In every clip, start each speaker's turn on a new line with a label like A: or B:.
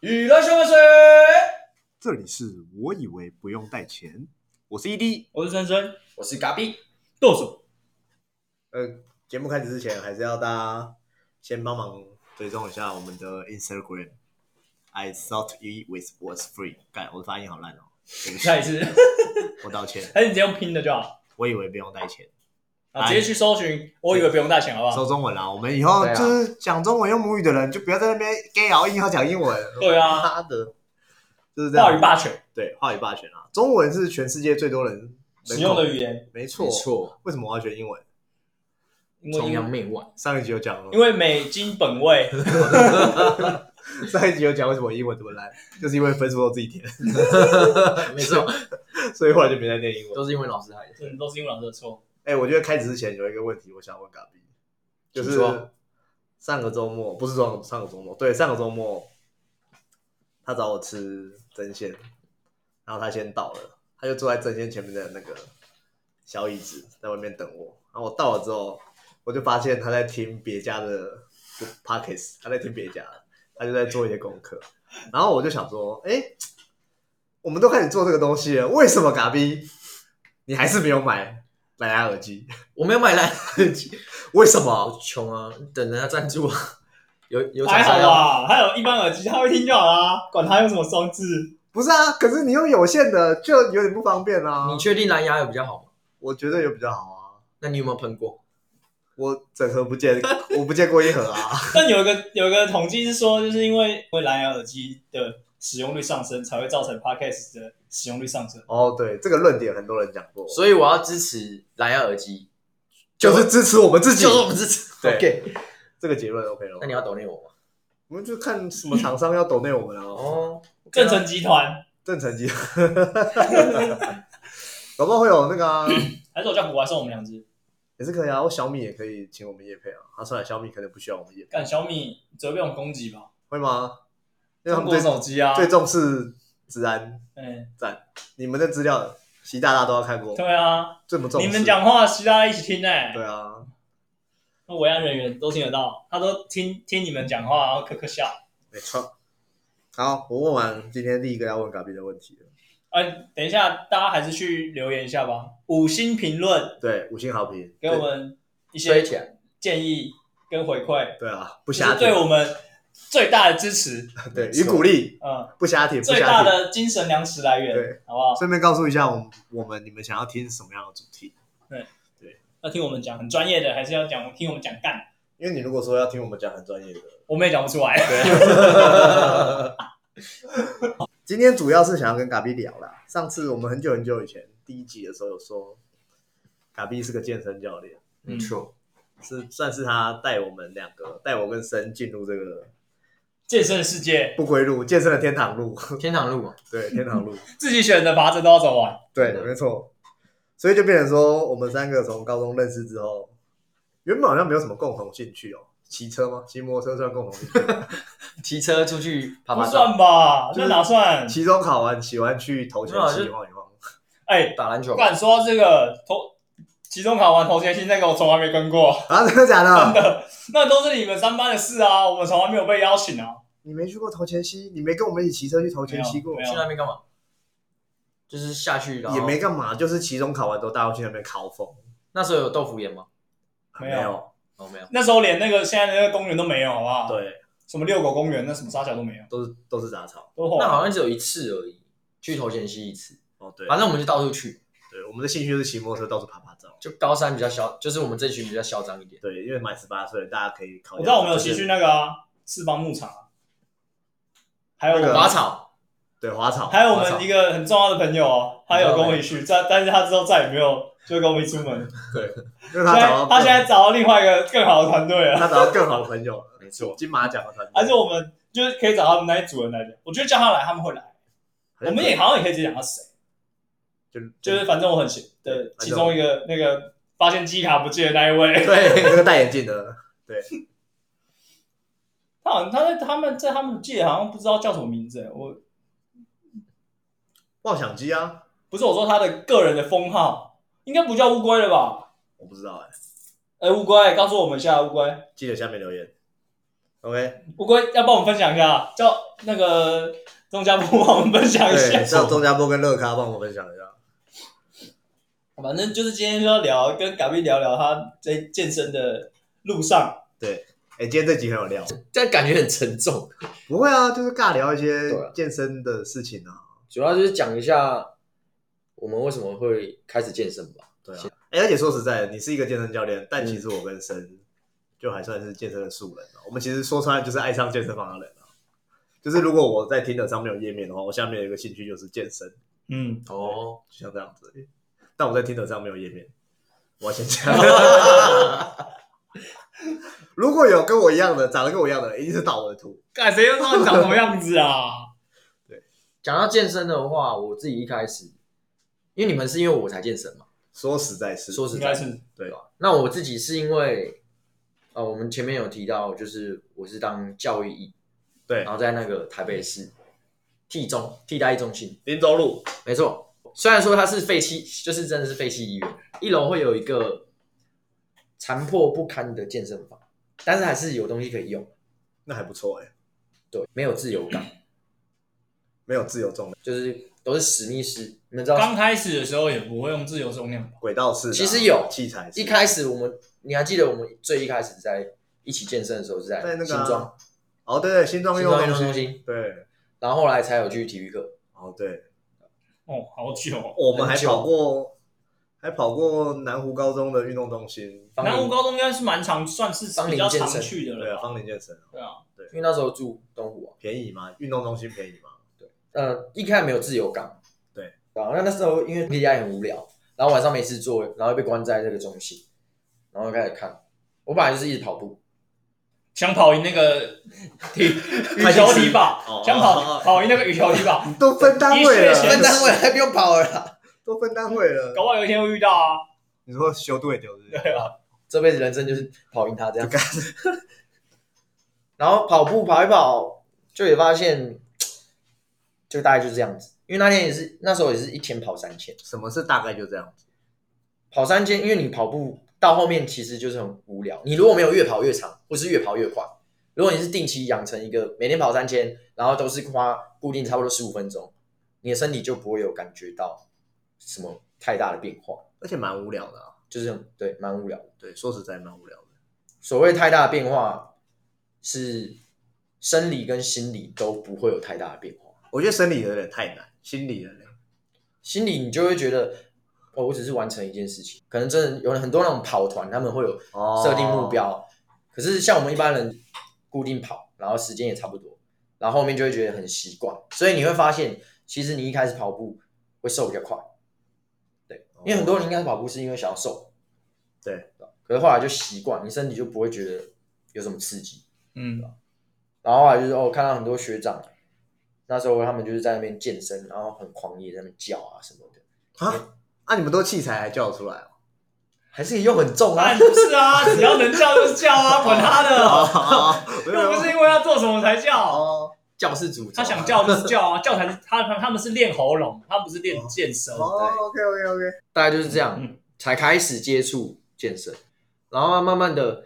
A: 娱乐小水，
B: 这里是我以为不用带钱，我是 ED。
A: 我是森森，
C: 我是嘎比，
A: 剁手。
B: 呃，节目开始之前，还是要大家先帮忙追踪一下我们的 Instagram。I thought it was was free。干，我的发音好烂哦，对不起
A: 下一次，
B: 我道歉。
A: 还是你直接用拼的就好。
B: 我以为不用带钱，
A: 啊，直接去搜寻，我以为不用带钱，好不好？
B: 搜中文啦。我们以后就是讲中文用母语的人，就不要在那边 gay 熬硬要讲英文。
A: 对啊，
B: 他的，就是这样。
A: 话语霸权，
B: 对，话语霸权啊！中文是全世界最多人
A: 使用的语言，
B: 没错。
C: 没错，
B: 为什么我要学英文？
C: 崇
A: 因为
C: 洋媚外，
B: 上一集有讲了，
A: 因为美金本位，
B: 上一集有讲为什么英文这么烂，就是因为分数都自己填，
C: 没错，
B: 所以后来就没再念英文。
C: 都是因为老师害的。
A: 嗯，都是因为老师的错。
B: 哎、我觉得开始之前有一个问题，我想问嘎比，就是
C: 说
B: 上个周末不是上上个周末，对，上个周末他找我吃针线，然后他先到了，他就坐在针线前面的那个小椅子，在外面等我。然后我到了之后，我就发现他在听别家的 pockets，他在听别家，他就在做一些功课。然后我就想说，哎、我们都开始做这个东西了，为什么嘎比你还是没有买蓝牙耳机？
C: 我没有买蓝牙耳机，
B: 为什
C: 我
B: 么？
C: 穷啊，等人家赞助啊。有有
A: 还好
C: 厂商要，
A: 吧，还有一般耳机，他会听就好啦，管他用什么装置。
B: 不是啊，可是你用有线的就有点不方便啊。
C: 你确定蓝牙有比较好吗？
B: 我觉得有比较好啊。
C: 那你有没有喷过？
B: 我整盒不见，我不见过一盒啊。
A: 但有一个有一个统计是说，就是因为因为蓝牙耳机的使用率上升，才会造成 Podcast 的使用率上升。
B: 哦，对，这个论点很多人讲过，
C: 所以我要支持蓝牙耳机，
B: 就是支持我们自己。
C: 就是我们支持。
B: 对
C: OK，
B: 这个结论 OK 了吗。
C: 那你要抖内我吗？
B: 我们就看什么厂商要抖内我们啊。
C: 哦，
A: 正成集团
B: 正成绩，搞不好会有那个啊，
A: 还是我叫古玩送我们两只？
B: 也是可以啊。我小米也可以请我们叶配啊。啊，算了，小米可能不需要我们叶配，
A: 干小米只会被我们攻击吧？
B: 会吗？因为他们最
A: 手机啊，
B: 最重视治安，
A: 嗯，
B: 你们的资料习大大都要看过，
A: 对啊，
B: 这么重视。
A: 你们讲话，习大大一起听呢、
B: 对啊，
A: 那维安人员都听得到，他都听听你们讲话，然后咳咳笑。
B: 没错。好，我问完今天第一个要问嘎比的问题了。
A: 哎、等一下，大家还是去留言一下吧，五星评论。
B: 对，五星好评，
A: 给我们一些。建议跟回馈，
B: 对啊，不瞎，
A: 对我们最大的支持，
B: 对与鼓励，
A: 嗯，
B: 不瞎挺，不
A: 最大。的精神粮食来源，
B: 对，
A: 好不好？
B: 顺便告诉一下我们我们你们想要听什么样的主题？对。对。
A: 要听我们讲很专业的，还是要讲听我们讲干？
B: 因为你如果说要听我们讲很专业的，
A: 我们也讲不出来。
B: 今天主要是想要跟嘎比聊啦。上次我们很久很久以前第一集的时候有说，嘎比是个健身教练，
C: 没错，
B: 是算是他带我们两个带我跟森进入这个
A: 健身的世界，
B: 不归路，健身的天堂路。
C: 天堂路嘛，
B: 对，天堂路。
A: 自己选的法则都要走完。
B: 对，没错。所以就变成说，我们三个从高中认识之后，原本好像没有什么共同兴趣哦。骑车吗？骑摩托车算共同兴趣？
C: 骑车出去爬
A: 不
C: 爬照，
A: 算吧？那哪算？
B: 期中考完，喜欢去投钱
C: 没有啊就
B: 溪晃一晃。
A: 哎，
C: 打篮球
A: 不。敢说这个投期中考完投前薪那个，我从来没跟过，
B: 啊，真的假的？
A: 真的，那都是你们三班的事啊，我们从来没有被邀请啊。
B: 你没去过头前溪？你没跟我们一起骑车去头前溪过
A: 没？
C: 去那边干嘛？就是下去，然后
B: 也没干嘛，就是期中考完之后，大家去那边烤风。
C: 那时候有豆腐岩吗？
A: 没有
B: 有。
C: 哦，没有。
A: 那时候连那个现在的那个公园都没有，好不好？，
B: 对，
A: 什么遛狗公园，那什么沙桥都没有，
B: 都是都是杂草。
A: 都后来
C: 那好像只有一次而已，去头前溪一次。
B: 哦，对，
C: 反正我们就到处去，
B: 对，我们的兴趣就是骑摩托车到处爬爬照。
C: 就高三比较嚣，就是我们这群比较嚣张一点。
B: 对，因为满十八岁，大家可以考。
A: 我知道我们有骑去那个啊，四方牧场啊，还有我
B: 那个
A: 们
C: 滑草，
B: 对花草，
A: 还有我们一个很重要的朋友哦，他有跟我一起去，但但是他之后再也没有就跟我们一起出门，
B: 因为
A: 现在
B: 他找到
A: 他现在找到另外一个更好的团队了，
B: 他找到更好的朋友了，
C: 没错，
B: 金马奖的团队，
A: 还是我们就是可以找他们那一组人来讲，我觉得叫他来他们会来，我们也好像也可以直接讲他是谁，
B: 就
A: 就是反正我很喜的
B: 对
A: 其中一个那个发现机卡不见的那一位，
B: 对那个戴眼镜的，对，
A: 他好像他在他们在他们界好像不知道叫什么名字，我
B: 妄想机啊，
A: 不是我说他的个人的封号，应该不叫乌龟了吧？
B: 我不知道哎，
A: 哎，乌龟，告诉我们一下，乌龟，
B: 记得下面留言。OK，
A: 乌龟要帮我们分享一下，叫那个钟家波帮我们分享一
B: 对，
A: 下。
B: 叫钟家波跟乐咖帮我们分享一下。
A: 反正就是今天就要聊，跟嘎逼聊聊他在健身的路上。
B: 对，哎，今天这集很有料。
C: 但感觉很沉重。
B: 不会啊，就是尬聊一些健身的事情啊。
C: 主要就是讲一下我们为什么会开始健身吧。
B: 对啊，哎，而且说实在的，你是一个健身教练，但其实我跟生就还算是健身的素人啊。我们其实说穿了就是爱上健身房的人啊。就是如果我在听的上面有页面的话，我下面有一个兴趣就是健身，
A: 嗯，
C: 哦，
B: 就像这样子。但我在听的上没有页面，我要先讲。如果有跟我一样的，长得跟我一样的，一定是盗我的图。
A: 干谁又知道你长什么样子啊？
C: 讲到健身的话，我自己一开始，因为你们是因为我才健身嘛，
B: 说实在是，
C: 说实在
A: 是。
B: 对。
C: 吧那我自己是因为，呃，我们前面有提到，就是我是当教育役，
B: 对。
C: 然后在那个台北市替中替代役中心，
B: 林州路。
C: 没错。虽然说它是废弃，就是真的是废弃医院，一楼会有一个残破不堪的健身房，但是还是有东西可以用。
B: 那还不错哎、
C: 对，没有自由感，
B: 没有自由重量，
C: 就是都是史密斯。你们知道，
A: 刚开始的时候也不会用自由重量吧？
B: 轨道式的啊、
C: 其实有
B: 器材式，
C: 一开始我们你还记得我们最一开始在一起健身的时候是在
B: 在那个啊
C: 新庄
B: 哦，对对，新庄运动
C: 庄运动中
B: 心，
C: 心，
B: 对，
C: 然后后来才有去体育课。
B: 哦对，
A: 哦，好久哦。
B: 我们还跑过，还跑过南湖高中的运动中心，
A: 南湖高中应该是蛮常，算是
C: 芳
A: 比较常去的
B: 对啊，
A: 了吧。
B: 芳林健身
A: 对啊，对
C: 因为那时候住东湖啊，
B: 便宜吗？运动中心便宜吗？
C: 呃，一开始没有自由港，
B: 对，
C: 然后那那时候因为离家也很无聊，然后晚上没事做，然后被关在这个中心，然后就开始看。我本来就是一直跑步，
A: 想跑赢那个 体 羽球体吧
B: 哦，
A: 想跑跑赢那个羽球体吧，
B: 都分单位了，
C: 分单位还不用跑了啦，
B: 都分单位了。
A: 搞不好有一天会遇到啊。
B: 你说修队丢是不是？
A: 对啊，
C: 这辈子人生就是跑赢他这样。然后跑步跑一跑，就也发现，就大概就是这样子。因为那天也是那时候也是一天跑三千，
B: 什么是大概就这样子？
C: 跑三千，因为你跑步到后面其实就是很无聊。你如果没有越跑越长，或是越跑越快，如果你是定期养成一个每天跑三千，然后都是花固定差不多十五分钟，你的身体就不会有感觉到什么太大的变化，
B: 而且蛮无聊的啊。
C: 就是对蛮无聊的。
B: 对，说实在蛮无聊的。
C: 所谓太大的变化，是生理跟心理都不会有太大的变化。
B: 我觉得生理有点太难，心理的呢？
C: 心理你就会觉得，哦，我只是完成一件事情。可能真的有很多那种跑团，他们会有
B: 哦
C: 设定目，标，可是像我们一般人固定跑，然后时间也差不多，然后后面就会觉得很习惯。所以你会发现，其实你一开始跑步会瘦比较快，对，因为很多人一开始跑步是因为想要瘦，
B: 对，
C: 可是后来就习惯，你身体就不会觉得有什么刺激。
A: 嗯，
C: 然后后来就是哦，看到很多学长，那时候他们就是在那边健身，然后很狂野，在那边叫啊什么的，
B: 啊，啊，你们都器材还叫得出来哦？
C: 还是又很重啊。
A: 不是啊，只要能叫就是叫啊，管他的，又不是因为要做什么才叫，
B: 哦
C: 教室主
A: 他想叫就是叫啊，教才是他他他们是练喉咙，他不是练健身。
B: 哦，OK OK OK，
C: 大概就是这样，
A: 嗯
C: 才开始接触健身，然后慢慢的，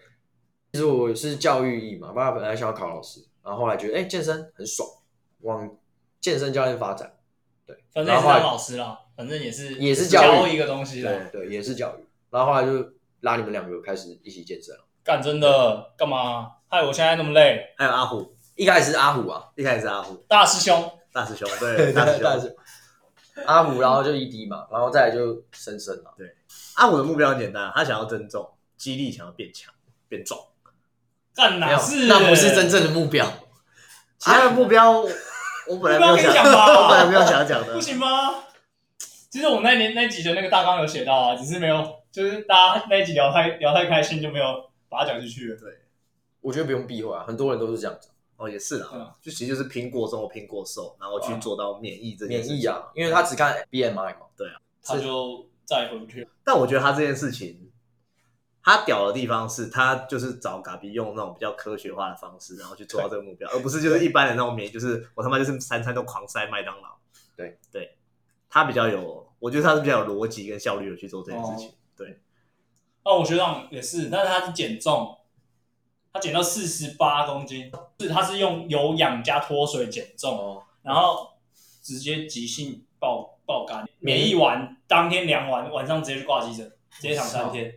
C: 其实我是教育意嘛，爸爸本来想要考老师，然后后来觉得哎、健身很爽，往健身教练发展，对，
A: 反正也是老师啦，反正也是
C: 也是教育
A: 一个东西啦。
C: 对也是教育，然后后来就拉你们两个开始一起健身了，
A: 干真的干嘛？害我现在那么累。
B: 还有阿虎，
C: 一开始是阿虎啊，
B: 一开始是阿虎，
A: 大师兄，
B: 大师兄，对，大师兄。
C: 是阿虎，然后就 ED 嘛，然后再来就深深了。
B: 阿虎的目标很简单，他想要增重，肌力想要变强、变壮。
A: 干
C: 没有
A: 哪是？
C: 那不是真正的目标。
B: 其他的目标，我本来没有想，
A: 目标可以讲吧
B: 我本来没有想要讲的
A: 不。行吗？其实我们那年那集的那个大纲有写到啊，只是没有，就是大家那一集聊太聊太开心，就没有把它讲进去了。
C: 我觉得不用避讳啊，很多人都是这样子，
B: 哦，也是
A: 对啊
B: 啦，就其实就是拼过重、拼过瘦，然后去做到免疫这件事情
C: 免疫。啊，因为他只看 BMI 嘛。
A: 他就再回不去了。
B: 但我觉得他这件事情，他屌的地方是他就是找嘎比用那种比较科学化的方式，然后去做到这个目标，而不是就是一般的那种免疫，就是我他妈就是三餐都狂塞麦当劳。
C: 对
B: 对，他比较有，我觉得他是比较有逻辑跟效率的去做这件事情。对，
A: 哦，我学长也是，但是他是减重，他减到四十八公斤，是他是用有氧加脱水减重，
C: 哦，
A: 然后直接急性爆爆肝，免疫。完当天量完，晚上直接去挂急诊，直接躺三天。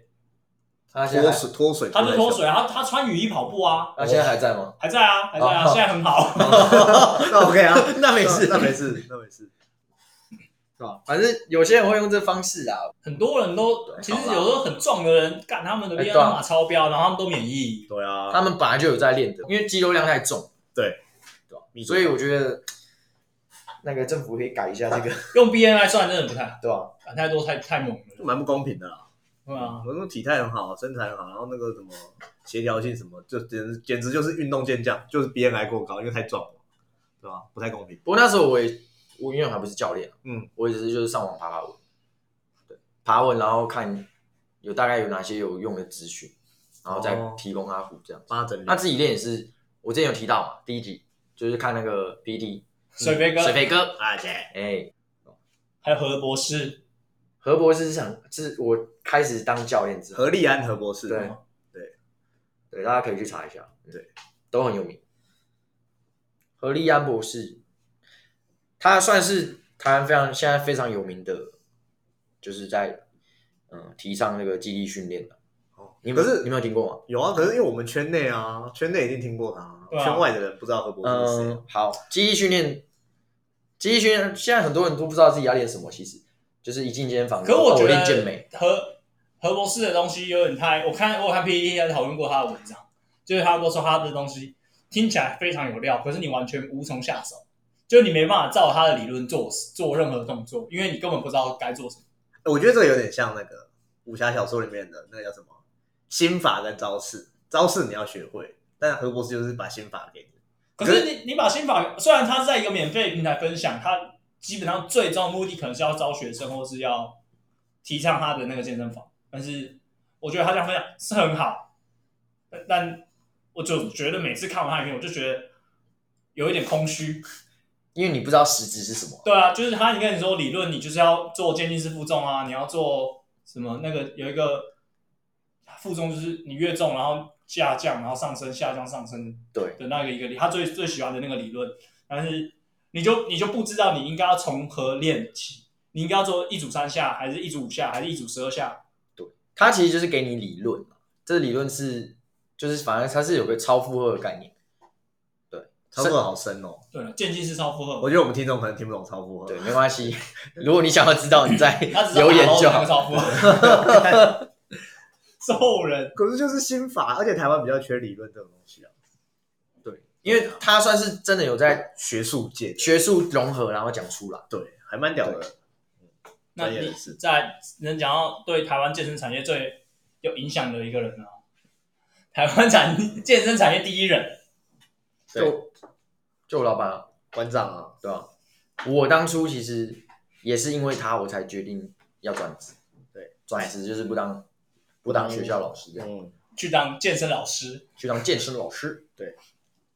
C: 他现在还
B: 水脱水，
A: 他就脱水，他他穿雨衣跑步啊，
C: 他现在还在吗？
A: 还在啊，还在啊，
C: 哦。
A: 现在很好。
B: 那 OK 啊，
C: 那没事。
B: 那没事，那没事。
C: 是吧？反正有些人会用这方式啊，
A: 很多人都其实有时候很壮的人，干他们的
C: 哎
A: BMI
C: 对啊
A: 码超标，然后他们都免疫。
B: 对啊，
C: 他们本来就有在练的，因为肌肉量太重，
B: 对
C: 对吧？所以我觉得那个政府可以改一下这个，
A: 用 BNI 算真的不太，
C: 对吧？
A: 敢太多太太猛了。
B: 蛮不公平的啦。
A: 对啊，
B: 我那种体态很好，身材很好，然后那个什么协调性什么，就简直简直就是运动健将，就是 BNI 过高，因为太壮了，对吧？不太公平。
C: 不过那时候我也，我因为我还不是教练，
B: 嗯，
C: 我也只是就是上网爬爬文，对，爬文然后看有大概有哪些有用的资讯，然后再
B: 哦。
C: 提供阿虎这样子。
B: 帮他整理。
C: 那。自己练也是，我之前有提到嘛，第一集就是看那个 PD
A: 水飞哥
C: 水肥哥，
B: 啊姐，
C: 哎，
A: 还有何博士，
C: 何博士是想是我开始当教练之后，
B: 何立安何博士，
C: 对对，大家可以去查一下，
B: 对，
C: 都很有名。何立安博士，他算是台湾非常现在非常有名的，就是在嗯提倡那个基地训练的。
B: 哦
C: 你们
B: 可是
C: 你没有听过吗？
B: 有啊，可是因为我们圈内啊，圈内一定听过他，
A: 对啊
B: 圈外的人不知道何博士是谁。
C: 嗯，好，记忆训练，记忆训练，现在很多人都不知道自己要练什么，其实就是一进健身房，
A: 可是我觉
C: 得练健
A: 得
C: 美，
A: 何何博士的东西有点太，我看我有看 PPT 还讨论过他的文章，就是他都说他的东西听起来非常有料，可是你完全无从下手，就你没办法照他的理论做做任何动作，因为你根本不知道该做什么。
B: 我觉得这个有点像那个武侠小说里面的那个叫什么心法跟招式，招式你要学会，但何博士就是把心法给你。
A: 可是你你把心法，虽然他是在一个免费平台分享，他基本上最终的目的可能是要招学生，或是要提倡他的那个健身房，但是我觉得他这样分享是很好，但但我就觉得每次看完他影片，我就觉得有一点空虚。
C: 因为你不知道实质是什么。
A: 对啊，就是他，你跟你说理论，你就是要做渐进式负重啊，你要做什么那个有一个负重，就是你越重，然后下降，然后上升，下降上升
C: 对
A: 的那个一个理，他最最喜欢的那个理论，但是你就你就不知道你应该要从何练起，你应该要做一组三下，还是一组五下，还是一组十二下？
C: 对，他其实就是给你理论，这个理论是就是反正它是有个超负荷的概念，
B: 超负荷好深哦，
A: 对了，渐进式超负荷，
B: 我觉得我们听众可能听不懂超负荷。
C: 对，没关系。如果你想要知道，你再
A: 他只知道
C: 留言就好。
A: 超负荷，揍人。
B: 可是就是心法，而且台湾比较缺理论这种东西啊，
C: 对，因为他算是真的有在
B: 学术界的
C: 学术融合，然后讲出来。
B: 对，还蛮屌的。
A: 那你在能讲到对台湾健身产业最有影响的一个人呢、台湾产健身产业第一人，
B: 对
C: 就就我老板啊，
B: 馆长啊，
C: 对吧、我当初其实也是因为他，我才决定要转职。
B: 对，
C: 转职就是不当不当学校老师这样，
B: 嗯，
A: 去当健身老师，
C: 去当健身老师。
B: 对，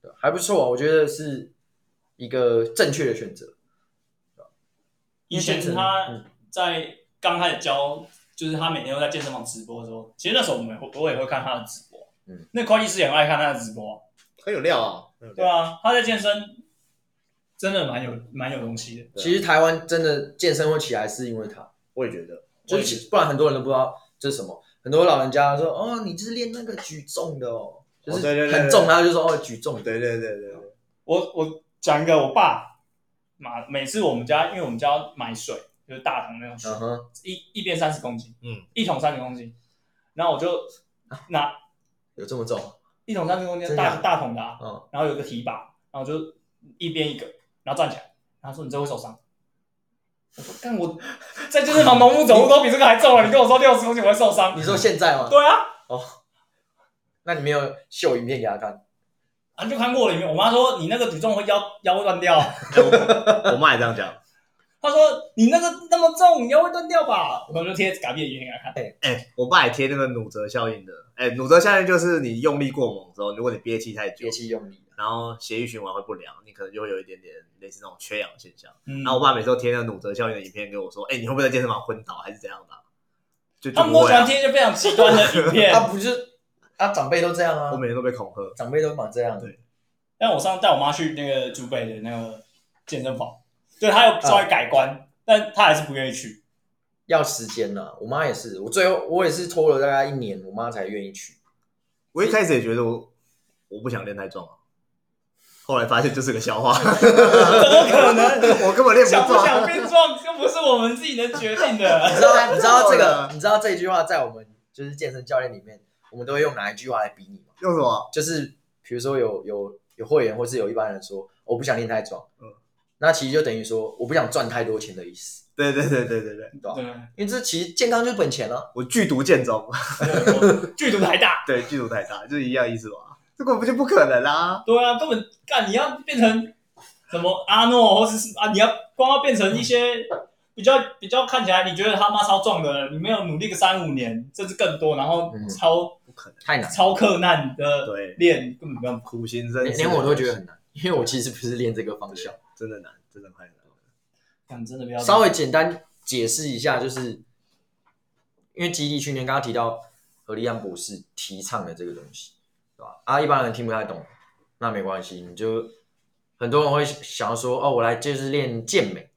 C: 对，还不错，我觉得是一个正确的选择。
A: 以前他
C: 嗯
A: 在刚开始教，就是他每天都在健身房直播的时候，其实那时候我们也会我也会看他的直播，
C: 嗯，
A: 那会计师也很爱看他的直播，
B: 很有料啊，
A: 对啊，他在健身真的蛮有蛮有东西的，
C: 其实台湾真的健身会起来，是因为他，
B: 我也觉得，
C: 不然很多人都不知道这是什么。很多老人家说：“哦，你就是练那个举重的哦，就是很重，然后就说哦举重。”
B: 对对对对对，
A: 我我讲一个，我爸买每次我们家，因为我们家要买水，就是大桶那种水，一一边三十公斤，
B: 嗯，
A: 一桶三十公斤，然后我就拿
C: 有这么重？
A: 一桶三十公斤大大桶的、啊，
C: 嗯，
A: 然后有个提把，然后就一边一个，然后站起来，然后说你这会受伤。我说干我在健身房农夫走路都比这个还重了，你跟我说六十公斤我会受伤？
C: 你说现在吗？
A: 对啊，哦
C: 那你没有秀影片给他看？
A: 啊就看过了里面，我妈说你那个举重会腰腰会断掉，
B: 我妈也这样讲。
A: 她说你那个那么重，你腰会断掉吧？我就贴嘎比的影片给他看。
B: 哎、我爸也贴那个努泽效应的。哎、努泽效应就是你用力过猛之后，如果你憋气太久
C: 憋，气用力。
B: 然后血液循环会不良，你可能就会有一点点类似那种缺氧现象。
A: 嗯
B: 然后我爸每次都贴那个努泽效应的影片给我说，哎、你会不会在健身房昏倒还是怎样的啊、就
A: 他们都喜欢
B: 就不会啊。
A: 贴一些非常极端的影片
C: 他，不是他，长辈都这样啊
B: 我，每天都被恐吓。
C: 长辈都蛮这样。
B: 对
A: 但我上次带我妈去那个竹北的那个健身房，对他有稍微改观，但他还是不愿意去。
C: 要时间呐、我妈也是，我最后我也是拖了大概一年，我妈才愿意去。
B: 我一开始也觉得我我不想练太壮啊，后来发现就是个笑话，
A: 怎么可能？
B: 我根本练不
A: 想不
B: 壮。
A: 想变壮，又不是我们自己能决定的。
C: 你知道你知道这个 你知道这句话在我们就是健身教练里面，我们都会用哪一句话来比拟吗？
B: 用什么？
C: 就是比如说有有有会员或是有一般人说我不想练太壮，
B: 嗯
C: 那其实就等于说我不想赚太多钱的意思，
B: 对对对对对对，
C: 对吧？
A: 对，
C: 因为这其实健康就是本钱啊。
B: 我剧毒建中，
A: 我 剧毒太大。
B: 对，剧毒太大，就是一样意思吧？这根本就不可能啊！
A: 对啊，根本干你要变成什么阿诺，或是是啊，你要光要变成一些比较比较看起来你觉得他妈超壮的人，你没有努力个三五年，甚至更多，然后
C: 嗯
A: 超、
B: 不可能，
C: 太难，
A: 超克难的
B: 对
A: 练，根本不用。
B: 苦行僧
C: 连连我都觉得很难，因为我其实不是练这个方向。
B: 真的难，真的太难了。
A: 干真的不要
C: 稍微简单解释一下，就是因为基地训练，刚刚提到何立安博士提倡的这个东西，对吧？啊，一般人听不太懂，那没关系，你就很多人会想要说，哦，我来就是练健美，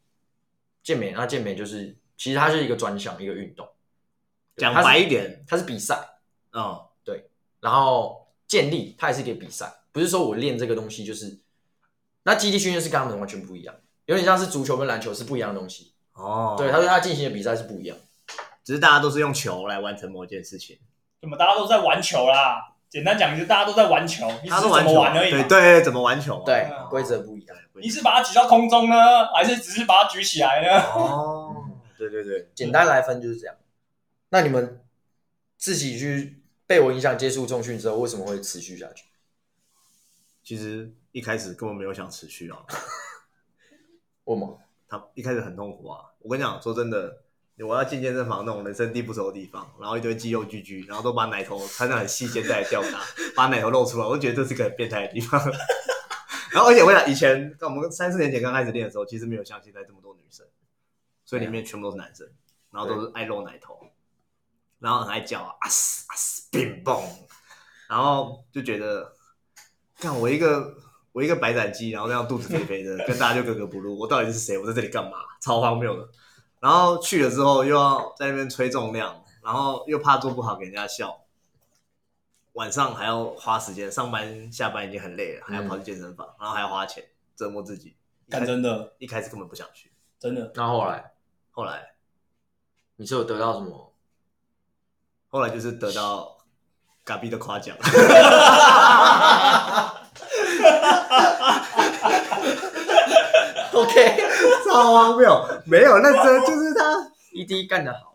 C: 健美，那健美就是其实它是一个专项，一个运动，
B: 讲白一点，
C: 它是比赛，
B: 嗯，
C: 然后健力它也是一个比赛，不是说我练这个东西就是，那基地训练是跟他们完全不一样，有点像是足球跟篮球是不一样的东西，
B: 哦，
C: 对，他说他进行的比赛是不一样。
B: 只是大家都是用球来完成某件事情，
A: 怎么大家都在玩球啦？简单讲就是大家都在玩球，你只是怎么
B: 玩球，对
A: 玩而已嘛。
B: 对，怎么玩球啊？
C: 对
A: 嗯，
C: 规则不一样。
A: 你是把它举到空中呢，还是只是把它举起来呢？
B: 哦，对对对，
C: 简单来分就是这样。那你们自己去被我影响接触重训之后，为什么会持续下去？
B: 其实一开始根本没有想持续啊，
C: 为什么？
B: 他一开始很痛苦啊。我跟你讲，说真的，我要进健身房那种人生地不熟的地方，然后一堆肌肉巨巨，然后都把奶头穿上很细肩带吊打，把奶头露出来，我就觉得这是个很变态的地方。然后而且我想，以前我们三四年前刚开始练的时候，其实没有像现在这么多女生，所以里面全部都是男生，然后都是爱露奶头，然后很爱叫啊啊嘶啊嘶冰嘣，然后就觉得，看我一个我一个白斩鸡，然后这样肚子肥肥的，跟大家就格格不入，我到底是谁？我在这里干嘛？超荒谬的。然后去了之后又要在那边吹重量，然后又怕做不好给人家笑，晚上还要花时间，上班下班已经很累了，还要跑去健身房，然后还要花钱折磨自己。一开
A: 干真的
B: 一开始根本不想去，
A: 真的，
C: 那后来
B: 后来
C: 你是有得到什么？
B: 后来就是得到嘎逼的夸奖。
C: OK，
B: 超荒谬，没有，那真就是他
C: ，ED 干得好，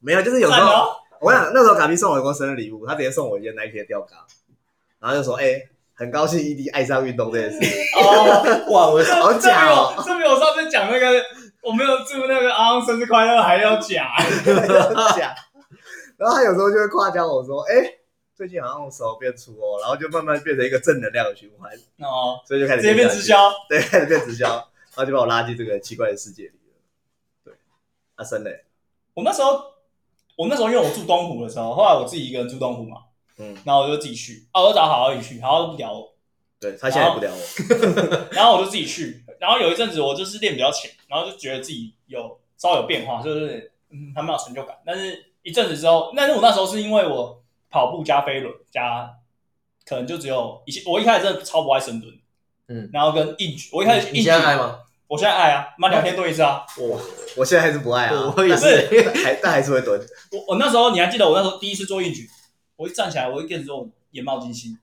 B: 没有，就是有时候！我想那时候嘎逼送我一个生日礼物，他直接送我一件 Nike 的吊嘎，然后就说，哎、很高兴 ED 爱上运动这件事，
A: 哦，
C: 哇，我
A: 这
B: 好假哦
A: 这比我这比我上次讲那个，我没有祝那个阿昂生日快乐还要假。
B: 假。然后他有时候就会夸奖我说，哎、最近好像手变粗哦，然后就慢慢变成一个正能量的循环，
A: 哦，
B: 所以就开始
A: 直接变直，销，
B: 对，开始变直销，然后就把我拉进这个奇怪的世界里了。对，阿森嘞，
A: 我那时候，我那时候因为我住东湖的时候，后来我自己一个人住东湖嘛，
B: 嗯，
A: 然后我就自己去，啊，我找好好一去，好好都不屌我，
B: 对他现在也不聊我，
A: 然后我就自己去，然后有一阵子我就是练比较浅，然后就觉得自己有稍微有变化，就是嗯还蛮有成就感。但是一阵子之后，但是我那时候是因为我跑步加飞轮加，可能就只有以前我一开始真的超不爱深蹲，
C: 嗯，
A: 然后跟硬举，我一开始硬
C: 你
A: 举
C: 现在爱吗？
A: 我现在爱啊，妈两天蹲一次啊。
C: 我
B: 我现在还是不爱啊，
C: 我也是，
B: 还但还是会蹲。
A: 我我那时候你还记得我那时候第一次做硬举，我一站起来，我一开始做我眼冒金星，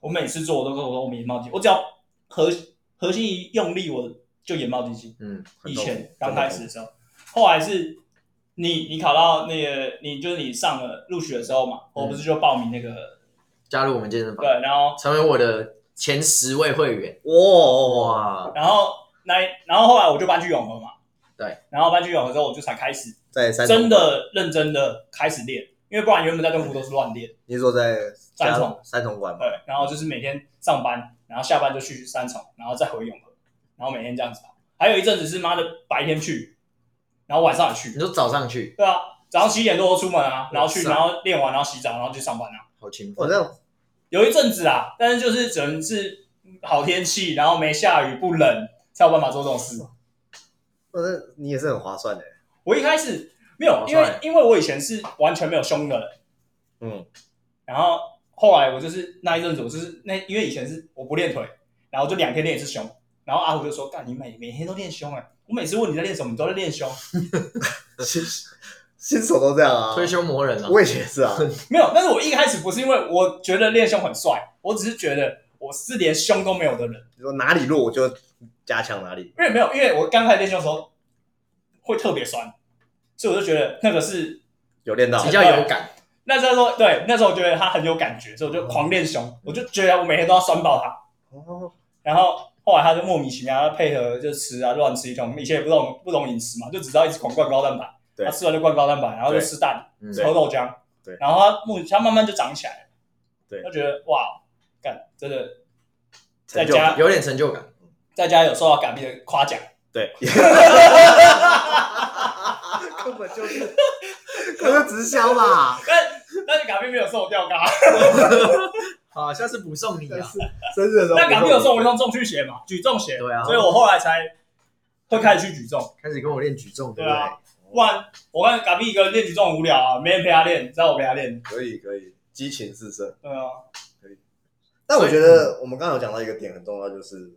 A: 我每次做我都跟我说我眼冒金，我只要核核心一用力我就眼冒金星。
C: 嗯，
A: 以
B: 痛苦
A: 前刚开始的时候，后来是你你考到那个你就是你上了录取的时候嘛，我不是就报名那个
C: 加入我们健身房
A: 对，，然后
C: 成为我的前十位会员。
B: 哇，
C: 哇，
A: 然后那然后后来我就搬去永和嘛，
C: 对，
A: 然后搬去永和之后，我就才开始
B: 在三
A: 真，的认真的开始练，因为不然原本在东湖都是乱练，
B: 你是说在
A: 三重
B: 三重馆吗？
A: 对，然后就是每天上班，然后下班就去三重，然后再回永和，然后每天这样子跑。还有一阵子是妈的白天去，然后晚上也去
C: 你，说早上去，
A: 对啊，早上七点多出门啊，然后去，然后练完，然后洗澡，然后去上班啊。
C: 好勤奋。
A: 有一阵子啊，但是就是只能是好天气，然后没下雨不冷，才有办法做这种事。
B: 我这你也是很划算的。
A: 我一开始没有，因为因为我以前是完全没有胸的人，
B: 嗯，
A: 然后后来我就是那一阵子，我就是那因为以前是我不练腿，然后就两天练一次胸，然后阿虎就说：“干，你每每天都练胸哎、我每次问你在练什么，你都在练胸。
B: 新新手都这样啊，
C: 推胸磨人啊，
B: 我以前也是啊，
A: 没有，但是我一开始不是因为我觉得练胸很帅，我只是觉得我是连胸都没有的人。
B: 你说哪里弱我就加强哪里。
A: 因为没有，因为我刚开始练胸的时候会特别酸，所以我就觉得那个是
B: 有练到
C: 比较有感。
A: 那时候对那时候我觉得他很有感觉，所以我就狂练胸，我就觉得我每天都要酸爆他。
B: 哦，
A: 然后后来他就莫名其妙配合就吃啊乱吃一通，以前也不懂不懂饮食嘛，就只知道一直狂灌高蛋白，他吃完就灌高蛋白，然后就吃蛋、
C: 嗯。
A: 喝豆浆，
B: 对。
A: 然后他目他慢慢就长起来了，
B: 对。
A: 他觉得哇，干真的在家
C: 有点成就感。
A: 在家有受到港币的夸奖，
B: 对，根本就是，可是直销嘛，
A: 但但是港币没有受我吊嘎，
C: 好，下次补送你啊。
B: 生日的时候。
A: 但嘎币有送我一双重训鞋嘛，举重鞋，
C: 对啊
A: 所以我后来才会开始去举重。
C: 开始跟我练举重，对不对？
A: 对啊，不然我看嘎币一个人练举重很无聊啊，没人陪他练，只要我陪他练。
B: 可以可以，激情四射。
A: 对啊，可以
B: 但我觉得我们刚刚有讲到一个点很重要，就是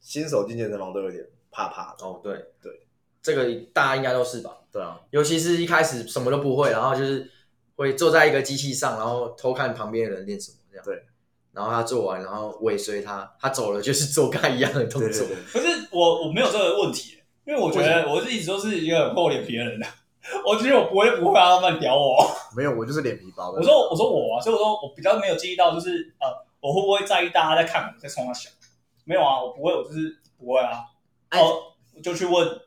B: 新手进健身房都有点怕怕的。
C: 哦，对
B: 对，
C: 这个大家应该都是吧？
B: 对啊，
C: 尤其是一开始什么都不会，然后就是会坐在一个机器上，然后偷看旁边的人练什么这样。
B: 对，
C: 然后他做完，然后尾随他，他走了就是做跟他一样的动作。
A: 可是我我没有这个问题，因为我觉得我是一直都是一个很厚脸皮的人的，我觉得我不会不会让他们屌我。
B: 没有，我就是脸皮薄的。
A: 我说我说我啊，所以我说我比较没有介意到就是呃，我会不会在意大家在看我在冲他笑？没有啊，我不会，我就是不会啊。
B: 哎
A: 哦，我就去问，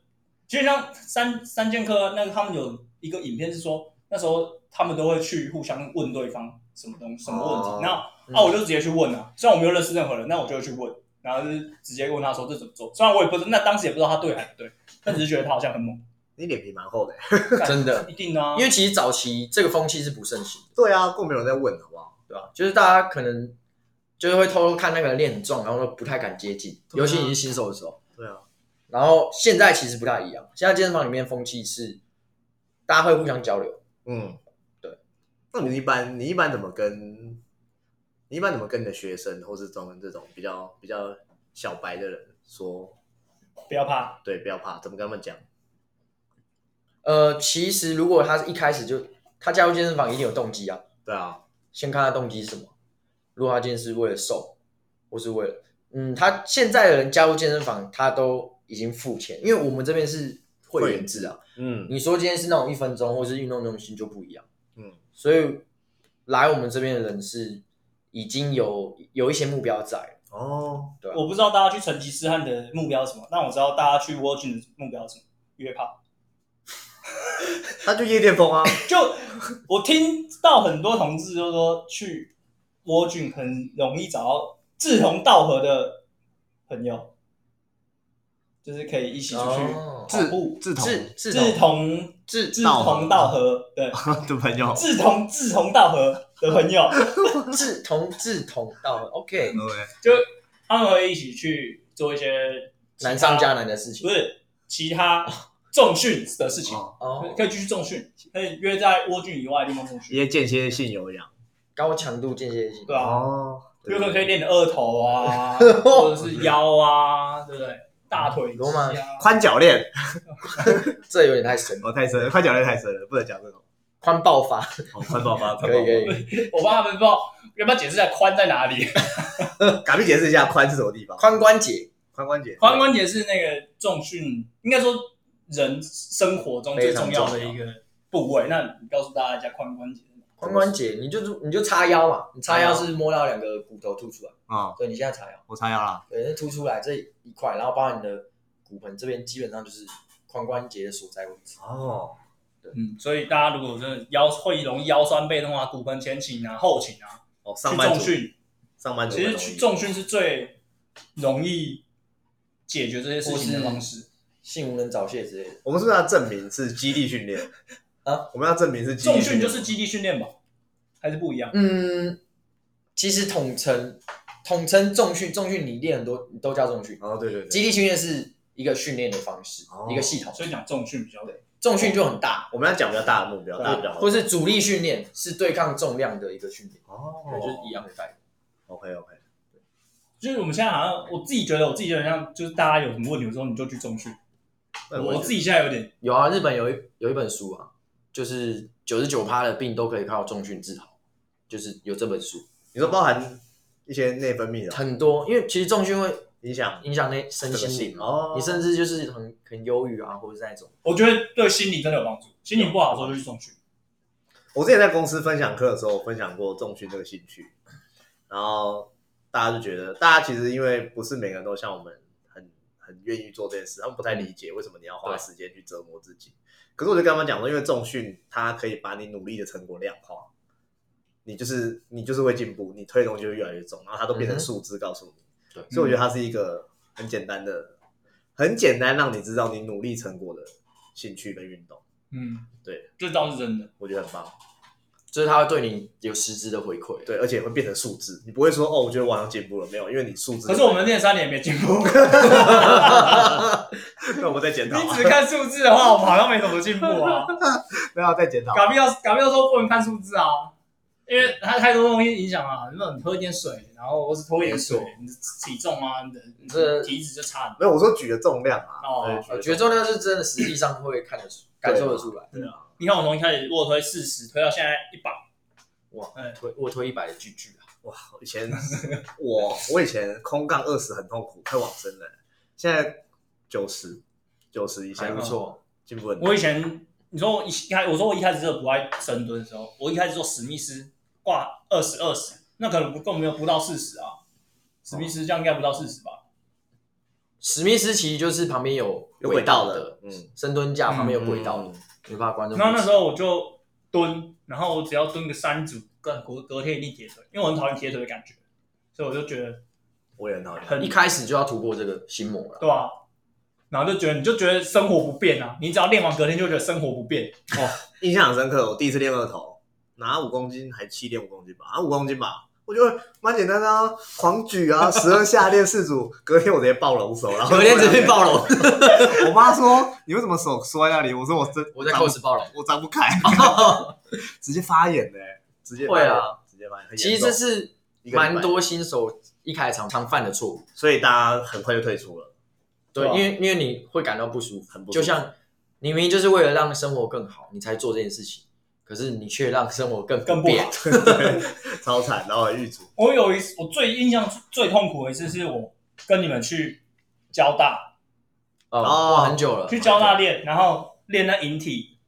A: 就像三三剑客那个他们有一个影片是说，那时候他们都会去互相问对方什么东西什么问题，
B: 哦
A: 那
C: 嗯
A: 啊我就直接去问啊，虽然我没有认识任何人，那我就会去问，然后就是直接问他说这怎么做，虽然我也不知那当时也不知道他对还是不对，但只是觉得他好像很猛，
B: 你脸皮蛮厚的。
C: 真的
A: 一定啊，
C: 因为其实早期这个风气是不盛行的，
B: 对啊，更没有人在问，好不好？
C: 对吧？就是大家可能就是会偷偷看那个人练很壮，然后都不太敢接近，
B: 对啊
C: 尤其你是新手的时候。
B: 对啊，
C: 然后现在其实不太一样，现在健身房里面风气是大家会互相交流，
B: 嗯，
C: 对。
B: 那你一般你一般怎么跟你一般怎么跟你的学生或是这种这种比较比较小白的人说？
A: 不要怕，
B: 对，不要怕，怎么跟他们讲？
C: 呃，其实如果他是一开始就他加入健身房一定有动机啊，
B: 对啊，
C: 先看他动机是什么。如果他今天是为了瘦，或是为了嗯，他现在的人加入健身房，他都已经付钱，因为我们这边是会员制啊。
B: 嗯
C: 你说今天是那种一分钟或是运动中心就不一样，
B: 嗯，
C: 所以来我们这边的人是已经有有一些目标在。了，
B: 哦，
C: 对吧、
A: 我不知道大家去成吉思汗的目标是什么，但我知道大家去 w o r g i n 的目标是什么，约炮。
B: 他就夜店风啊，
A: 就我听到很多同志就说去 w o r g i n 很容易找到志同道合的朋友，就是可以一起出去
C: 哦。
A: 跑步，
B: 志同。
C: 志志
A: 志同
C: 志
A: 志同道合，对，
B: 的朋友。
A: 志同志同道合的朋友，
C: 志同志同道合，OK，
A: 就他们会一起去做一些
C: 难上加难的事情。
A: 不是其他重训的事情，
B: 哦。
C: 哦，
A: 可以继续重训，可以约在蜗菌以外的地方重
B: 一
A: 训，
B: 些间歇性有氧。
C: 高强度间歇性，
A: 对啊，
B: 哦，
A: 有可能可以练的二头啊，或者是腰啊，对不对？大腿肌
C: 罗马
A: 啊，
B: 宽脚链，
C: 这有点太深了，
B: 哦，太深了，宽脚链太深了，不能讲这种。
C: 宽爆发，
B: 哦，宽爆发，
C: 可以可以，
A: 我帮他们不知道要不要解释一下宽在哪里？
B: 赶快解释一下宽是什么地方？
C: 髋关节
B: 髋关节。
A: 髋关节是那个重训，应该说人生活中最重要的一个部位。那你告诉大家一下髋关节？
C: 髋关节，你就你就叉腰嘛，你叉腰是摸到两个骨头凸出来，
B: 啊，
C: 对，你现在叉腰，
B: 我叉腰了。
C: 对，那凸出来这一块，然后包含你的骨盆这边，基本上就是髋关节的所在位置。
B: 哦，
A: 嗯，所以大家如果真的腰会容易腰酸背痛啊、骨盆前倾啊、后倾啊，
B: 哦，上班族，
A: 重训，
B: 上班族
A: 其实去重训是最容易解决这些事情的方式。
C: 性无能早泄之类的，
B: 我们是不是要证明是肌力训练
C: 啊？
B: 我们要证明是
A: 重训就是基地训练吧？还是不一样？
C: 嗯，其实统称统称重训，重训你练很多你都叫重训，
B: 哦，对对对，
C: 基地训练是一个训练的方式，
B: 哦
C: 一个系统。
A: 所以讲重训比较
C: 重训就很大，
B: 我们要讲比较大的目标，大家比较好。
C: 或是主力训练是对抗重量的一个训练，
B: 哦
C: 对，就是一样的概念。
B: OK OK，
A: 就是我们现在好像，我自己觉得，我自己觉得像，就是大家有什么问题的时候，你就去重训。我自己现在有点，
C: 有啊，日本有一有一本书啊，就是九十九趴的病都可以靠重训治好，就是有这本书
B: 你说包含一些内分泌的
C: 很多，因为其实重训会
B: 影响
C: 影响内身心灵嘛，
B: 哦，
C: 你甚至就是很很忧郁啊，或者是那种
A: 我觉得对心理真的有帮助。心情不好的时候就去重训。
B: 我之前在公司分享课的时候，我分享过重训这个兴趣，然后大家就觉得，大家其实因为不是每个人都像我们很很愿意做这件事，他们不太理解为什么你要花
C: 对
B: 时间去折磨自己。可是我就跟他们讲说，因为重训它可以把你努力的成果量化，你就是你就是会进步，你推的东西就会越来越重，然后它都变成数字告诉你。
C: 对
B: 所以我觉得它是一个很简单的、很简单让你知道你努力成果的兴趣跟运动，
A: 嗯，
B: 对，
A: 这倒是真的。
B: 我觉得很棒。
C: 就是他会对你有实质的回馈。
B: 对，而且会变成数字，你不会说哦，我觉得我好像进步了，没有，因为你数字。
A: 可是我们练三年也没进步。
B: 那我们再检讨啊，
A: 你只看数字的话，我们好像没怎么进步啊。
B: 不要再检讨。
A: 嘎比要嘎比要说不能看数字啊，因为它太多东西影响啊。那你喝一点水，然后或是脱一点水，你的体重啊，你的你的
C: 这
A: 体脂就差很多。
B: 没有，我说举的重量啊，
A: 哦
C: 举的，重量是真的，实际上会看得出、感受得出来。
B: 对啊，
A: 你看我从一开始卧推四十，推到现在一百，
C: 哇
A: 哎，
C: 推卧推一百的巨巨啊！
B: 哇，以前 我我以前空杠二十很痛苦，快往生了，现在九十九十以下
C: 还不，错。
B: 进步很多。
A: 我以前你说我一开，我说我一开始真的不爱深蹲的时候，我一开始做史密斯挂二十二十，那可能不根本没有不到四十啊。史密斯这样应该不到四十吧？
C: 史密斯其实就是旁边有
B: 有
C: 轨
B: 轨道的
C: 的，
B: 嗯
C: 深蹲架旁边有轨道的
B: 嗯，
C: 没办法观众。
A: 然后那时候我就蹲，然后我只要蹲个三组，隔隔隔天一定铁腿，因为我很讨厌铁腿的感觉，所以我就觉得
B: 我也很讨厌。
A: 很
C: 一开始就要突破这个心魔了。
A: 对啊、然后就觉得你就觉得生活不变啊，你只要练完隔天就觉得生活不变，哦
B: 印象很深刻，我第一次练二头，拿五公斤还七点五公斤吧，啊五公斤吧，我觉得蛮简单的啊，狂举啊，十二下练四组，隔天我直接暴龙手，然后
C: 隔天直接暴龙，
B: 我妈说你为什么手缩在那里？我说我真
C: 我在
B: 张
C: cos 暴龙。
B: 我张不开，直接发炎呢、直接
C: 会啊，
B: 直接发炎，
C: 其实这是蛮多新手一开始常常犯的错误。
B: 所以大家很快就退出了。
C: 对，因为因为你会感到不舒服，
B: 很不舒服
C: 就像你明明就是为了让生活更好，你才做这件事情，可是你却让生活更
A: 更不好。
B: 对，超惨，然后很狱卒。
A: 我有一次，我最印象最痛苦的一次是我跟你们去交大，
C: 哦，很久了，
A: 去交大练，然后练那引体，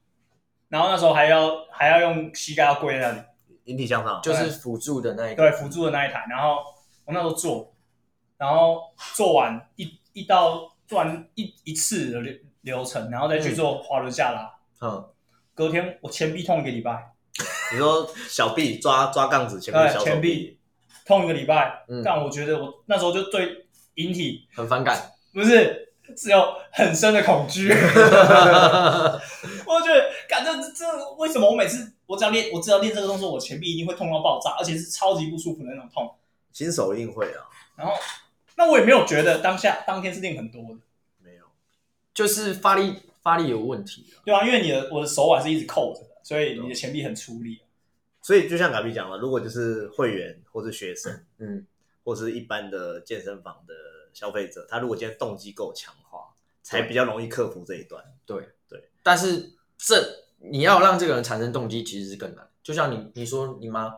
A: 然后那时候还要还要用膝盖要跪在那里，
B: 引体向上，
C: 就是辅助的那一个，
A: 对，辅助的那一台，然后我那时候做，然后做完一一到做完一一次的流流程，然后再去做滑轮下拉，
C: 嗯，
A: 隔天我前臂痛一个礼拜，
B: 你说小臂抓抓杠子，前面小手
A: 前臂痛一个礼拜，
C: 嗯。
A: 但我觉得我那时候就对引体
C: 很反感，
A: 不是是有很深的恐惧。我觉得，感这这为什么我每次我只要练，我只要练这个动作，我前臂一定会痛到爆炸，而且是超级不舒服的那种痛。
B: 新手一定会啊，
A: 然后，那我也没有觉得当下当天是练很多的，
B: 没有，
C: 就是发力发力有问题啊。
A: 对啊，因为你的我的手腕是一直扣着的，所以你的前臂很出力。
B: 所以就像卡比讲了，如果就是会员或是学生，
C: 嗯，
B: 或是一般的健身房的消费者，他如果今天动机够强化，才比较容易克服这一段。
C: 对对但是这你要让这个人产生动机，其实是更难。就像你你说你妈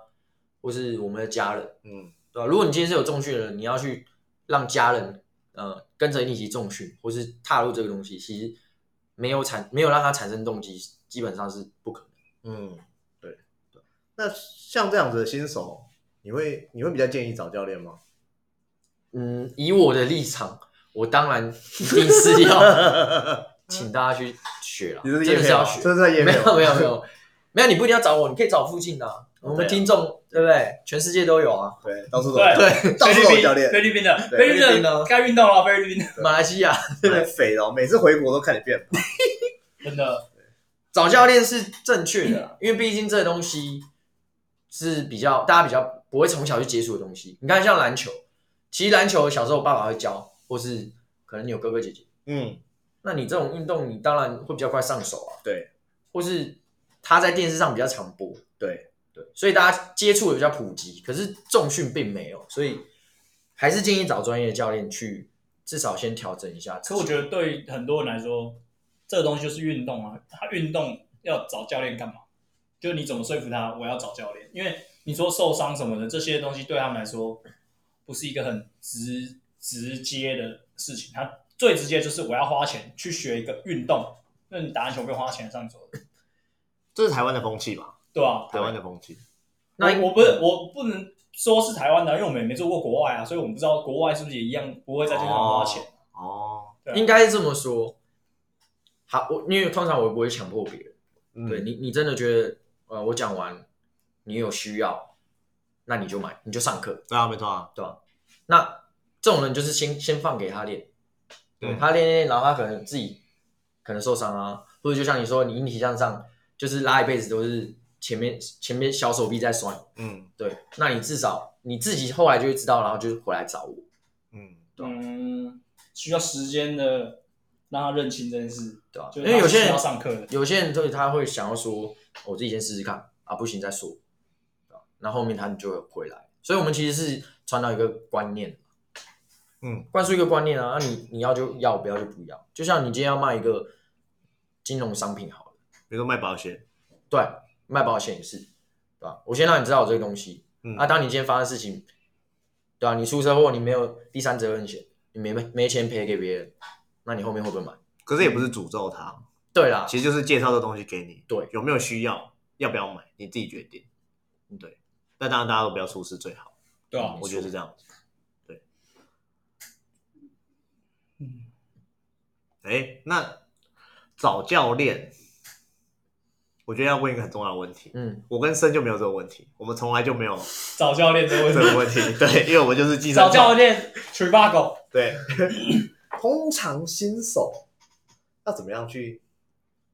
C: 或是我们的家人，
B: 嗯，
C: 对吧？如果你今天是有重训的人，你要去让家人呃跟着你一起重训，或是踏入这个东西，其实没有产没有让他产生动机，基本上是不可能。
B: 嗯，对对。那像这样子的新手，你会你会比较建议找教练吗？
C: 嗯，以我的立场，我当然一定是要 请大家去学了，真？的是要学。没有没有没有没有，你不一定要找我，你可以找附近的、啊，我们
B: 对啊
C: 听众对不对？全世界都有啊，
B: 对，到处都有。
C: 对，
B: 到处
A: 菲律宾
B: 都有教练，
A: 菲律宾的，
B: 对
A: 菲律
C: 菲律宾的
A: 宾的该运动了，菲律宾的，
C: 马来西亚
B: 很肥哦，每次回国都看你变。胖。
A: 真的，
C: 找教练是正确的啦，因为毕竟这个东西是比较大家比较不会从小去接触的东西。你看像篮球，其实篮球小时候爸爸会教，或是可能你有哥哥姐姐，
B: 嗯，
C: 那你这种运动你当然会比较快上手啊，
B: 对。
C: 或是他在电视上比较常播，
B: 对，
C: 对，所以大家接触的比较普及，可是重训并没有，所以还是建议找专业的教练去，至少先调整一下。
A: 可我觉得对很多人来说，这个东西就是运动啊。他运动要找教练干嘛？就是你怎么说服他我要找教练？因为你说受伤什么的这些东西对他们来说不是一个很直直接的事情。他最直接就是我要花钱去学一个运动。那你打篮球不用花钱上手的，
B: 这是台湾的风气吧？
A: 对吧、
B: 台湾的风气。
C: 那
A: 我我不是我不能说是台湾的，因为我们也没做过国外啊，所以我们不知道国外是不是也一样不会在健身房花钱。
B: 哦，
C: 应该是这么说。好，我因为通常我不会强迫别人。
B: 嗯
C: 对你，你真的觉得呃，我讲完你有需要，那你就买，你就上课，
B: 对啊，没错啊，
C: 对吧？那这种人就是先先放给他练，
B: 对
C: 嗯他练练练，然后他可能自己可能受伤啊，或者就像你说，你引体向上就是拉一辈子都是前面前面小手臂在酸，
B: 嗯。
C: 对，那你至少你自己后来就会知道，然后就是回来找我。
B: 嗯，
A: 嗯，需要时间的让他认清这件事，
C: 对吧？因为有些人
A: 要上课的，
C: 有些人对他会想要说，我自己先试试看啊，不行再说，对吧那后面他就会回来。所以，我们其实是传达一个观念，
B: 嗯，
C: 灌输一个观念啊，那你你要就要，不要就不要。就像你今天要卖一个金融商品好了，
B: 比如说卖保险，
C: 对，卖保险也是，对吧？我先让你知道我这个东西，
B: 嗯
C: 啊，当你今天发生事情，对吧？你出车祸，你没有第三责任险，你没没钱赔给别人，那你后面会不会买？
B: 可是也不是诅咒他，
C: 对啦，
B: 其实就是介绍这东西给你，
C: 对
B: 有没有需要，要不要买，你自己决定，对。那当然大家都不要出事最好，
A: 对啊，
B: 我觉得是这样子。
A: 嗯，
B: 哎，那找教练，我觉得要问一个很重要的问题。
C: 嗯，
B: 我跟森就没有这个问题，我们从来就没有
A: 找教练这个
B: 这
A: 问题，
B: 个问题。对，因为我们就是记者
A: 找教
B: 虫。
A: 练 Trivago，
B: 对，通常新手要怎么样去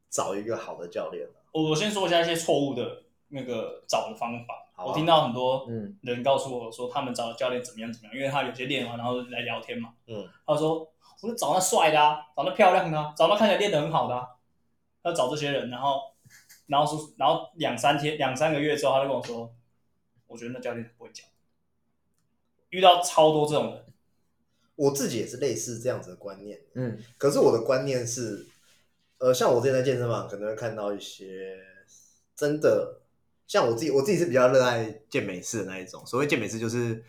B: 找一个好的教练呢？
A: 我我先说一下一些错误的那个找的方法。
B: 好啊
A: 我听到很多
C: 嗯
A: 人告诉我说，他们找的教练怎么样怎么样，因为他有些练完然后来聊天嘛，
B: 嗯，
A: 他说我就找那帅的啊，找那漂亮的啊，找那看起来练得很好的啊，要找这些人，然后然后说，然后两三天两三个月之后，他就跟我说，我觉得那教练不会教，遇到超多这种人，
B: 我自己也是类似这样子的观念，
C: 嗯
B: 可是我的观念是，呃，像我之前在健身房可能会看到一些真的，像我自己，我自己是比较热爱健美式的那一种。所谓健美式，就是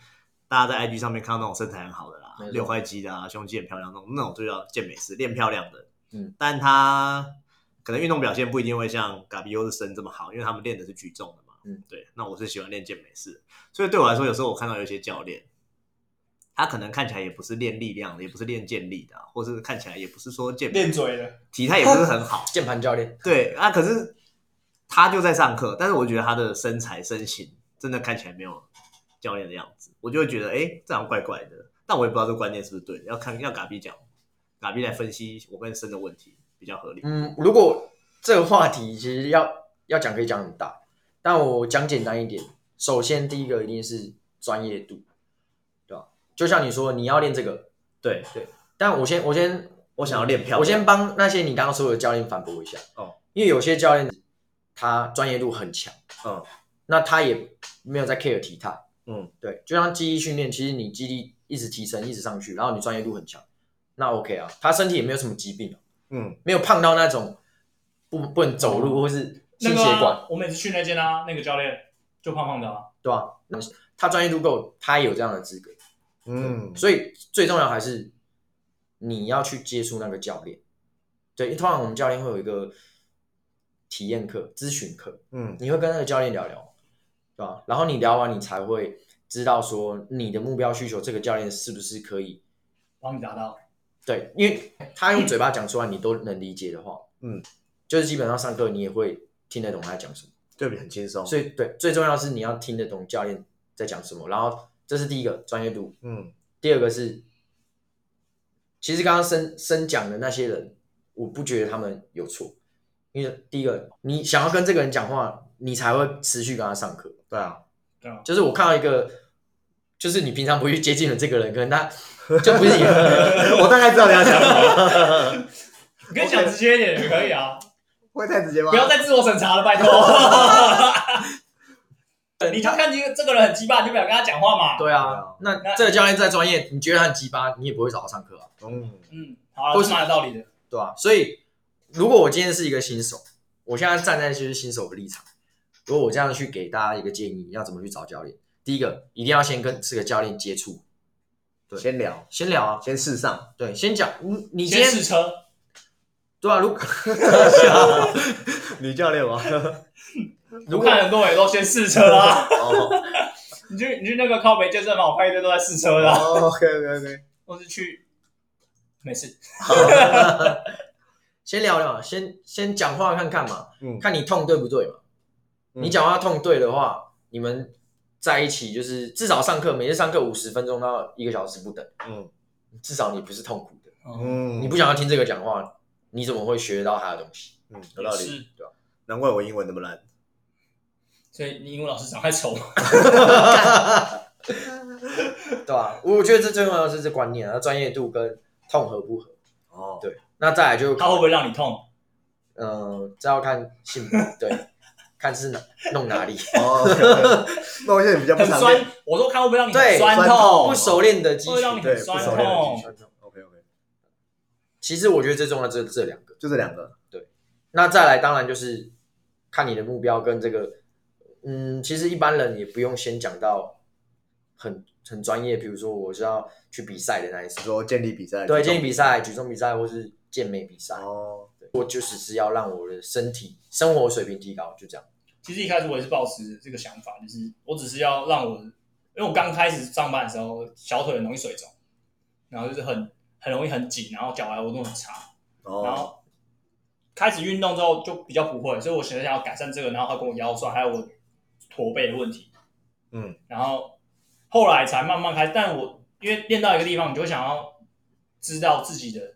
B: 大家在 IG 上面看到那种身材很好的啦六块肌的啊，胸肌很漂亮那种，那种就叫健美式，练漂亮的。
C: 嗯，
B: 但他可能运动表现不一定会像嘎比欧的身这么好，因为他们练的是举重的嘛。
C: 嗯，
B: 对。那我是喜欢练健美式，所以对我来说，有时候我看到有一些教练。他可能看起来也不是练力量的，也不是练健力的啊，或是看起来也不是说健美
A: 练嘴的，
B: 体态也不是很好，
C: 键盘教练，
B: 对啊，可是他就在上课，但是我觉得他的身材身形真的看起来没有教练的样子，我就会觉得哎、诶这样怪怪的。但我也不知道这个观念是不是对的，要看要嘎比讲，嘎比来分析我跟生的问题比较合理。
C: 嗯，如果这个话题其实要要讲可以讲很大，但我讲简单一点。首先，第一个一定是专业度，对吧？就像你说，你要练这个，
B: 对，
C: 对。但我先我先
B: 我想要练漂亮，
C: 我先帮那些你刚刚说的教练反驳一下。
B: 哦，
C: 因为有些教练他专业度很强，
B: 嗯
C: 那他也没有在 care 体态，
B: 嗯，
C: 对，就像记忆训练，其实你记忆力一直提升，一直上去，然后你专业度很强，那 OK 啊，他身体也没有什么疾病啊，
B: 嗯，
C: 没有胖到那种不不能走路或是心
A: 那个
C: 血管，
A: 啊，我每次去那间啊，那个教练就胖胖的啊，
C: 对吧、那他专业度够，他也有这样的资格，
B: 嗯，
C: 所以最重要还是你要去接触那个教练。对，因为通常我们教练会有一个体验课、咨询课，
B: 嗯。
C: 你会跟那个教练聊聊，对吧？然后你聊完，你才会知道说你的目标需求，这个教练是不是可以
A: 帮你达到。
C: 对，因为他用嘴巴讲出来，你都能理解的话，
B: 嗯，
C: 就是基本上上课你也会听得懂他在讲什么。
B: 对很轻松。
C: 所以对，最重要是你要听得懂教练在讲什么，然后这是第一个专业度，
B: 嗯
C: 第二个是，其实刚刚申申讲的那些人，我不觉得他们有错，因为第一个，你想要跟这个人讲话，你才会持续跟他上课。
B: 对啊，
A: 对啊，
C: 就是我看到一个，就是你平常不去接近的这个人，可能他就不是你的。
B: 我大概知道你要讲什么，
A: 你可以讲直接一点也可以啊，
B: 会太直接吗？
A: 不要再自我审查了，拜托。你就看这个这个人很鸡巴，你就不想跟他讲话嘛。
C: 对啊，那这个教练再专业，你觉得他很鸡巴，你也不会找他上课啊，
B: 嗯，
A: 嗯，好
C: 是
A: 是蛮有道理的。
C: 对吧、所以，如果我今天是一个新手，我现在站在就是新手的立场，如果我这样去给大家一个建议，要怎么去找教练？第一个，一定要先跟这个教练接触，对
B: 先聊，
C: 先聊啊，
B: 先试上，
C: 对，先讲，你你今天
A: 先试车，
C: 对啊，如
B: 女 教练吗？
A: 我看很多人都先试车啊。
B: 哦
A: 你去你去那个靠北健身房，我看一堆都在试车的啊
B: ，，OK OK OK，
A: 或是去没事。
C: 先聊聊，先先讲话看看嘛，
B: 嗯
C: 看你痛对不对嘛。
B: 嗯
C: 你讲话痛对的话，你们在一起就是至少上课，每次上课五十分钟到一个小时不等，
B: 嗯
C: 至少你不是痛苦的。
B: 嗯，
C: 你不想要听这个讲话，你怎么会学到他的东西？
B: 嗯有道理，
A: 是，
B: 难怪我英文那么烂。
A: 所以你英文老师长太丑。
C: 对吧、我觉得这最重要的是这观念啊，专业度跟痛合不合。
B: 哦，
C: 对，那再来就
A: 他会不会让你痛？
C: 呃，这要看性别，对，看是哪弄哪里。
B: 哦 那我现在比较不
A: 很酸
B: 常见，，
A: 我说看会不会让你
C: 对
A: 酸
B: 酸痛
A: 痛
C: 不？熟练的基础
A: 会让，你
B: 对，
A: 很酸
B: 不熟练的
A: 痛
B: 技术。OK OK，
C: 其实我觉得最重要的这这两个。
B: 就这两个。
C: 那再来，当然就是看你的目标跟这个，嗯，其实一般人也不用先讲到很很专业，比如说我是要去比赛的那一种，
B: 说建立比赛，
C: 对，健力比赛、举重比赛或是健美比赛，
B: 哦，
C: 我就只是要让我的身体生活水平提高，就这样。
A: 其实一开始我也是抱持这个想法，就是我只是要让我，因为我刚开始上班的时候，小腿很容易水肿，然后就是很很容易很紧，然后脚踝活动很差，然
B: 哦，
A: 后开始运动之后就比较不会，所以我想想要改善这个，然后还跟我腰酸，还有我驼背的问题，
B: 嗯，
A: 然后后来才慢慢开始，但我因为练到一个地方，你就会想要知道自己的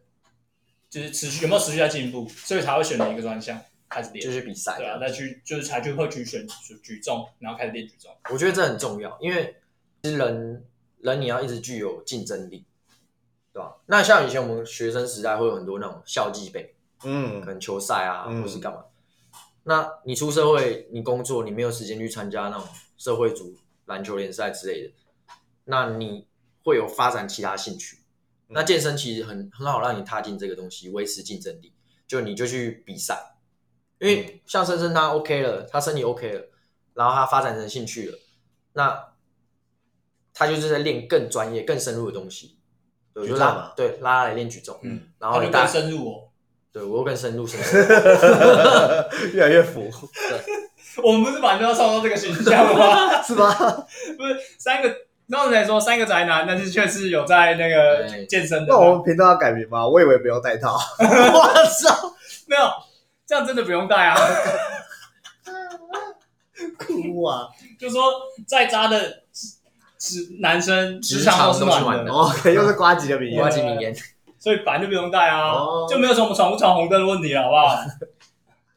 A: 就是持续有没有持续在进步，所以才会选择一个专项开始练，
C: 就是比赛。
A: 对啊，再去就是才去会去选举举重，然后开始练举重。
C: 我觉得这很重要，因为其实人人你要一直具有竞争力，对吧？那像以前我们学生时代会有很多那种校际杯，嗯可
B: 嗯，
C: 能球赛啊，
B: 嗯
C: 或是干嘛。那你出社会，你工作，你没有时间去参加那种社会组篮球联赛之类的，那你会有发展其他兴趣。
B: 嗯
C: 那健身其实很很好让你踏进这个东西，维持竞争力。就你就去比赛，因为像深深他 OK 了，他身体 OK 了，然后他发展成兴趣了，那他就是在练更专业、更深入的东西。对，我就拉
B: 举重嘛
C: 对拉他来练举重，
B: 嗯，
C: 然后你
A: 更深入哦。
C: 对我又更深入深入。
B: 越来越服，
A: 我们不是本来就要创造这个形象吗？
B: 是吗？
A: 不是三个，刚才说三个宅男，但是却是有在那个健身的
B: 那。我们频道要改名吗？我以为不用带套。我操！
A: 没有，这样真的不用带啊。
B: 哭啊！
A: 就说再渣的职男生职
C: 职场
A: 都是暖的
C: 的，
B: 哦，又是瓜吉的名言
C: 瓜
B: 言。
C: 吉名言，
A: 所以反正就不用带啊，
B: 哦
A: 就没有什么闯不闯红灯的问题了，好不好？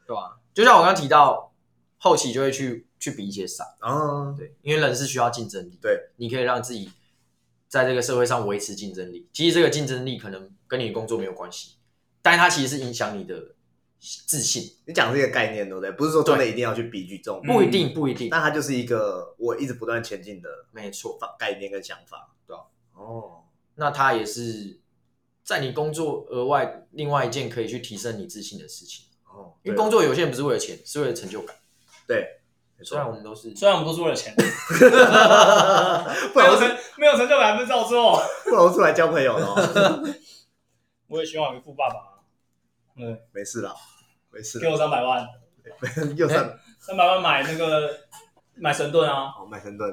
C: 对吧？就像我刚刚提到，后期就会去去比一些赛，
B: 嗯，
C: 对，因为人是需要竞争力，
B: 对，
C: 你可以让自己在这个社会上维持竞争力。其实这个竞争力可能跟你的工作没有关系，但是它其实是影响你的自信，
B: 你讲这个概念对不对？不是说真的一定要去比举重，
A: 嗯
C: 不一定不一定，
B: 那它就是一个我一直不断前进的
C: 没错。
B: 法概念跟想法，
C: 对啊
B: 哦，
C: 那它也是在你工作额外另外一件可以去提升你自信的事情。
B: 哦，
C: 因为工作有些人不是为了钱，是为了成就感。
B: 对，
C: 虽然，我们都是。
A: 虽然我们都是为了钱，
B: 不
A: 没有成没有成就感不是照做。
B: 不然我出来交朋友了哦，
A: 我也希望有个富爸爸，对，
B: 没事啦，没事
A: 给我三百万，
B: 又三
A: 三百万买那个买神盾啊，
B: 好麦神盾，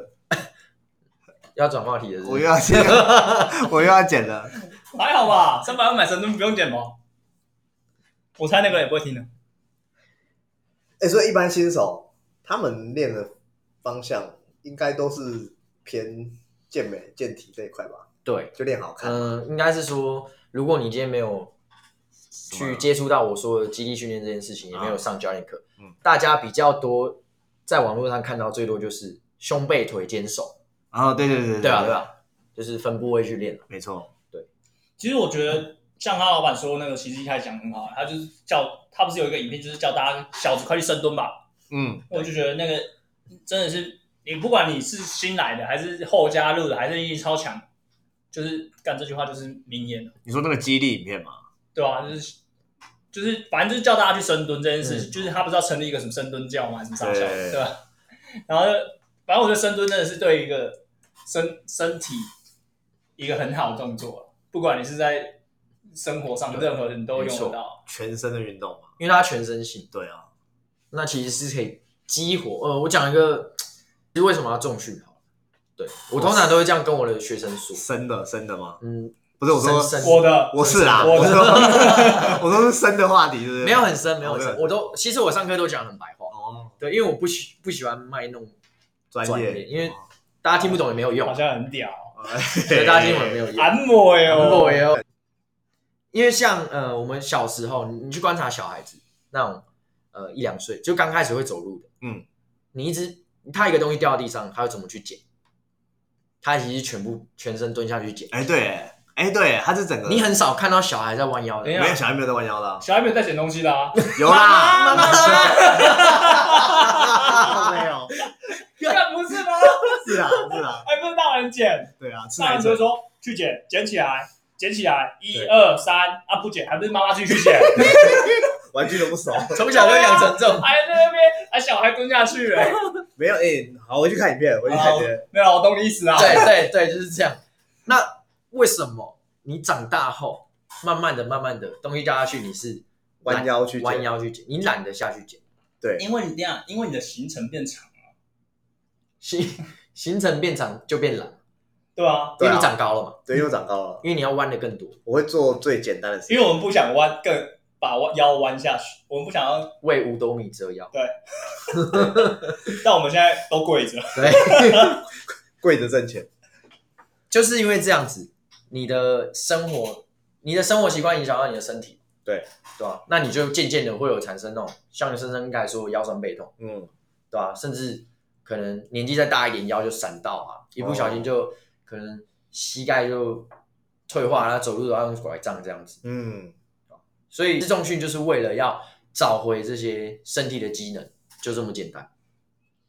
C: 要转话题的是
B: 我又要剪，我又要剪了，
A: 还好吧？三百万买神盾不用剪吗？我猜那个人也不会听的。
B: 哎，所以一般新手他们练的方向应该都是偏健美、健体这一块吧，
C: 对，
B: 就练好看，
C: 嗯、应该是说，如果你今天没有去接触到我说的基地训练这件事情，也没有上教练课。
B: 嗯。
C: 大家比较多在网络上看到最多就是胸背腿肩手，
B: 啊，对对对
C: 对啊对。啊，就是分部位去练。
B: 没错，对。
A: 其实我觉得像他老板说那个，其实一开始讲很好，他就是叫他不是有一个影片，就是叫大家小子快去深蹲吧。
B: 嗯，
A: 我就觉得那个真的是你不管你是新来的，还是后加入的，还是力超强，就是干这句话就是名言，
B: 你说那个激励影片嘛，
A: 对啊、就是就是反正就是叫大家去深蹲这件事就是他不是要成立一个什么深蹲教嘛，什么上校，
B: 对
A: 对吧？然后反正我觉得深蹲真的是对一个身身体一个很好的动作，不管你是在生活上任何人都用得到。
B: 全身的运动嘛，
C: 因为它全身性，
B: 对啊，
C: 那其实是可以激活。呃，我讲一个，其实为什么要重训好了？对我通常都会这样跟我的学生说，
B: 生的生的吗？
C: 嗯，
B: 不是我说，
C: 深深。
A: 我的。
B: 我是啦，
A: 我
B: 说 我说是深的话题，是不是？
C: 没有很深，没有很深，我都其实我上课都讲得很白话，
B: 哦，
C: 对，因为我不喜不喜欢卖弄
B: 专业，
C: 专业，因为大家听不懂也没有用。
A: 好，像很屌，
C: 所以大家听不懂也没有用。
A: 按摩哟，
C: 很贵哦。因为像呃，我们小时候，你你去观察小孩子那种呃一两岁就刚开始会走路的，
B: 嗯，
C: 你一直他一个东西掉到地上，他会怎么去捡？他其实全部全身蹲下去捡。
B: 哎对，哎对，他是整个
C: 你很少看到小孩在弯腰的
A: 等一，
B: 没有小孩没有在弯腰的啊，
A: 小孩没有在捡东西的啊，
B: 有啦，没有，
A: 那不是吗？
B: 是啊是啊，
A: 还不是大人捡，
B: 对啊，吃
A: 大人就会说去捡，捡起来，捡起来，一
C: 对。
A: 二三，啊不捡，还不是妈妈自己去捡，
B: 玩具都不熟，
C: 从小就养成这种。
A: 还在那边，还小孩蹲下去了，
B: 没有哎，好，我去看影片，我去看影片，
A: 没有，我懂你意思啊，
C: 对对对，就是这样。那为什么你长大后，慢慢的、慢慢的东西掉下去，你是
B: 弯腰去
C: 弯腰去捡，你懒得下去捡，
B: 对，
A: 因为你这样，因为你的行程变长了，
C: 行行程变长就变懒，
A: 对
B: 啊。
C: 因为你长高了。嘛，
B: 对，因为我长高了，
C: 因为你要弯的更多，
B: 我会做最简单的事情，
A: 因为我们不想弯，更把弯腰弯下去，我们不想要，
C: 为五斗米折腰。对。
A: 但我们现在都跪着，
C: 对，
B: 跪着挣钱，
C: 就是因为这样子，你的生活，你的生活习惯影响到你的身体，
B: 对。
C: 对吧、那你就渐渐的会有产生那种像你深深刚才说的腰酸背痛，
B: 嗯，
C: 对吧、甚至可能年纪再大一点，腰就闪到啊，一不小心就可能膝盖就退化，然后走路都要用拐杖这样子。
B: 嗯，
C: 所以自重训就是为了要找回这些身体的机能，就这么简单。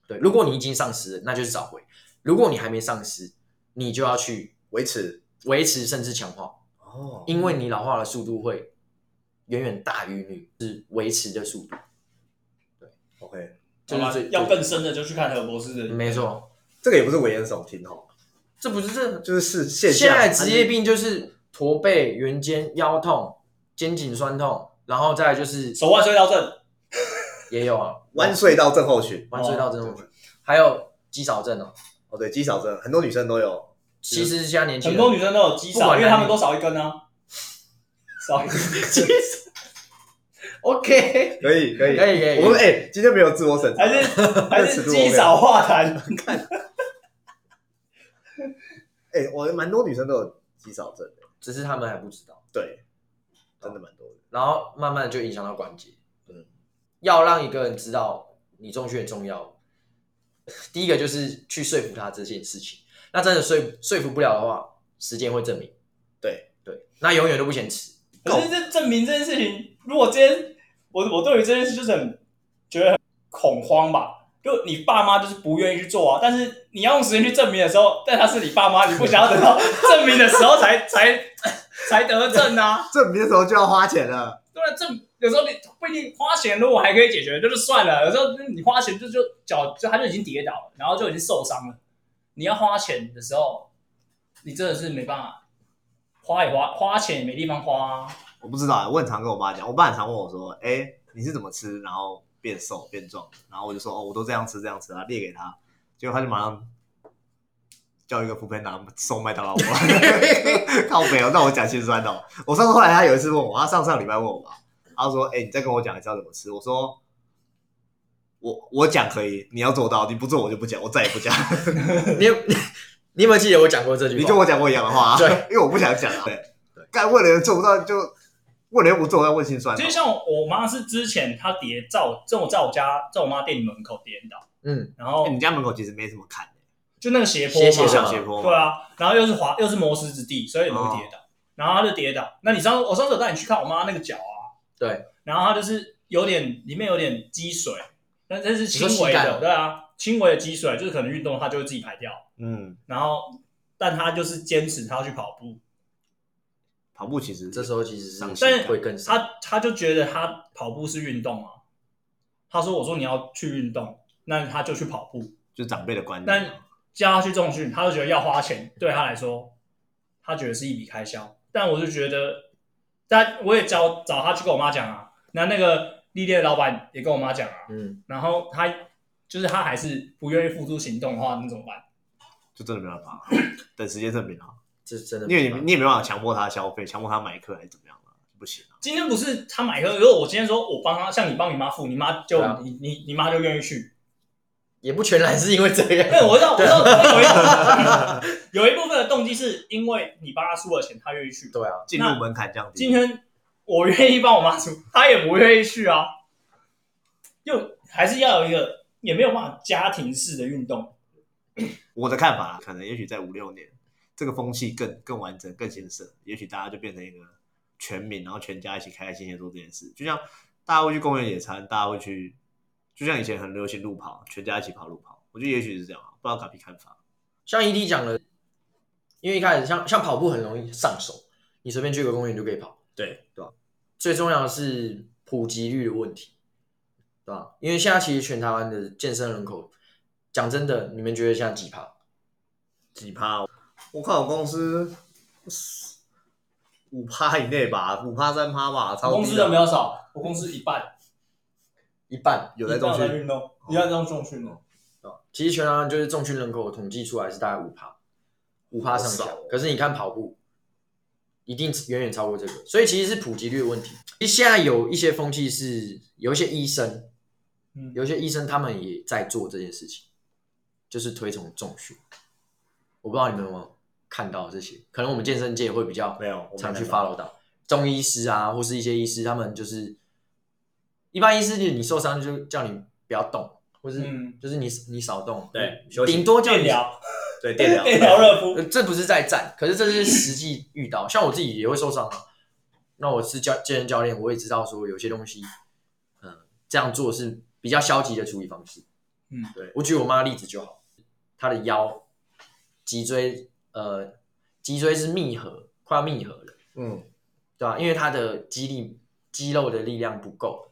C: 对，如果你已经丧失了，那就是找回；如果你还没丧失，你就要去
B: 维持，
C: 维持甚至强化，
B: 哦，
C: 因为你老化的速度会远远大于你是维持的速度。对。
B: OK，
C: 就是
A: 要更深的就去看何博士的，
C: 没错，
B: 这个也不是危言耸听哦，
C: 这不是这
B: 就是是现
C: 现在职业病就是驼背、圆肩、腰痛、肩颈酸痛，然后再就是
A: 手腕隧道症，
C: 也有啊，
B: 弯隧道症候群，
C: 弯隧道症候群，还有肌少症哦。
B: 哦对，肌少症很多女生都有，
C: 其实现在年轻
A: 很
C: 人
A: 多女生都有肌少，
C: 管
A: 因为他们都少一根啊，少一根。
C: OK，
B: 可以可以。
C: 可以可以。
B: 我们哎，今天没有自我审查，
A: 还是 还是肌少化痰，
B: 哎，我蛮多女生都有肌少症的，
C: 只是他们还不知道，
B: 对，真的蛮多的，
C: 然后慢慢的就影响到关节。
B: 嗯，
C: 要让一个人知道你重训很重要，第一个就是去说服他这件事情。那真的说说服不了的话，时间会证明。
B: 对
C: 对，那永远都不嫌迟。
A: 可是这证明这件事情，如果今天我我对于这件事就是很觉得很恐慌吧。就你爸妈就是不愿意去做啊，但是你要用时间去证明的时候，但他是你爸妈，你不想要等到证明的时候才才才得证啊。
B: 证明的时候就要花钱了，
A: 对啊，证有时候你不一定花钱，如果还可以解决，就是算了。有时候你花钱就就脚就他就已经跌倒了，然后就已经受伤了。你要花钱的时候，你真的是没办法，花也花花钱也没地方花。
B: 我不知道，我很常跟我妈讲，我爸很常问我说，哎，你是怎么吃，然后变瘦变壮？然后我就说，哦，我都这样吃这样吃啊，列给他，结果他就马上。叫一个副班长送麦当劳，靠北哦，那我讲心酸哦。我上次后来他有一次问我，他上上礼拜问我吧，他说：“哎、你再跟我讲一下怎么吃。”我说：“我我讲可以，你要做到，你不做我就不讲，我再也不讲。
C: 你有你有没有记得我讲过这句话？
B: 你跟我讲过一样的话、啊，
C: 对，
B: 因为我不想讲啊。对，干为了人做不到就问了又不做，要问心酸哦。
A: 其实像我妈是之前她跌在我在我在我家在我妈店里门口跌倒，
C: 嗯，
A: 然后
B: 欸你家门口其实没什么看，
A: 就那个斜坡
C: 斜斜，上
B: 斜坡
A: 对啊，然后又是滑又是磨石子地，所以很容易跌倒。然后她就跌倒，那你上次我上次有带你去看我妈那个脚啊，
C: 对，
A: 然后她就是有点里面有点积水，但这是轻微的，对啊，轻微的积水，就是可能运动它就会自己排掉。
B: 嗯，
A: 然后，但他就是坚持他要去跑步，
B: 跑步其实
C: 这时候其实是
B: 伤
A: 但是
C: 会更伤。
A: 她她就觉得他跑步是运动啊。他说：“我说你要去运动，那他就去跑步。
B: 就长辈的观念
A: 但。叫他去重训，他就觉得要花钱，对他来说，他觉得是一笔开销。但我就觉得，但我也找找他去跟我妈讲啊。那那个历练的老板也跟我妈讲啊。
C: 嗯，
A: 然后他就是他还是不愿意付出行动的话，那怎么办？
B: 就真的没办法，等时间证明啊。
C: 这真的
B: 因为你你也没办法强迫他消费，强迫他买课还是怎么样啊？不行啊。
A: 今天不是他买课，如果我今天说我帮他，像你帮你妈付，你妈就、
C: 啊
A: 你你你妈就愿意去。
C: 也不全然是因为这
A: 对，
C: 样。
A: 我知道，我知道有一 有一部分的动机是因为你帮他出了钱，他愿意去。
C: 对啊，
B: 进入门槛降低。
A: 今天我愿意帮我妈出，她也不愿意去啊。又还是要有一个，也没有办法家庭式的运动。
B: 我的看法，可能也许在五六年，这个风气更更完整、更兴盛，也许大家就变成一个全民，然后全家一起开开心心做这件事。就像大家会去公园野餐，大家会去，就像以前很流行路跑，全家一起跑路跑。我觉得也许是这样啊，不知道卡皮看法。
C: 像 ED 讲的，因为一开始像像跑步很容易上手，你随便去个公园就可以跑。
A: 对
C: 对吧？最重要的是普及率的问题，对吧？因为现在其实全台湾的健身人口，讲真的，你们觉得现在几趴？
B: 几趴？我看我公司五趴以内吧，五趴三趴吧，差不
A: 多公司人比较少，我公司一半
C: 一半。
B: 有在重
A: 运动，一半在重训哦。
C: 对吧其实全台湾就是重训人口统计出来是大概五趴，五趴上下。可是你看跑步，一定远远超过这个，所以其实是普及率的问题。其实现在有一些风气是有一些医生，
A: 嗯，
C: 有一些医生他们也在做这件事情，就是推崇重训。我不知道你们有没有看到这些，可能我们健身界会比较
B: 没有
C: 常去 follow 到中医师啊，或是一些医师，他们就是一般医师就是你受伤就叫你不要动，或是
A: 嗯
C: 就是你你少动，
B: 对
C: 顶多叫你
A: 电疗，
B: 对电疗，
A: 电疗热敷
C: 呃，这不是在战，可是这是实际遇到。像我自己也会受伤啊。那我是教健身教练，我也知道说有些东西，嗯、这样做是比较消极的处理方式。
A: 嗯，
B: 对
C: 我举我妈的例子就好，她的腰、脊椎，呃，脊椎是密合，快要密合了，
B: 嗯，
C: 对吧、因为她的肌力、肌肉的力量不够，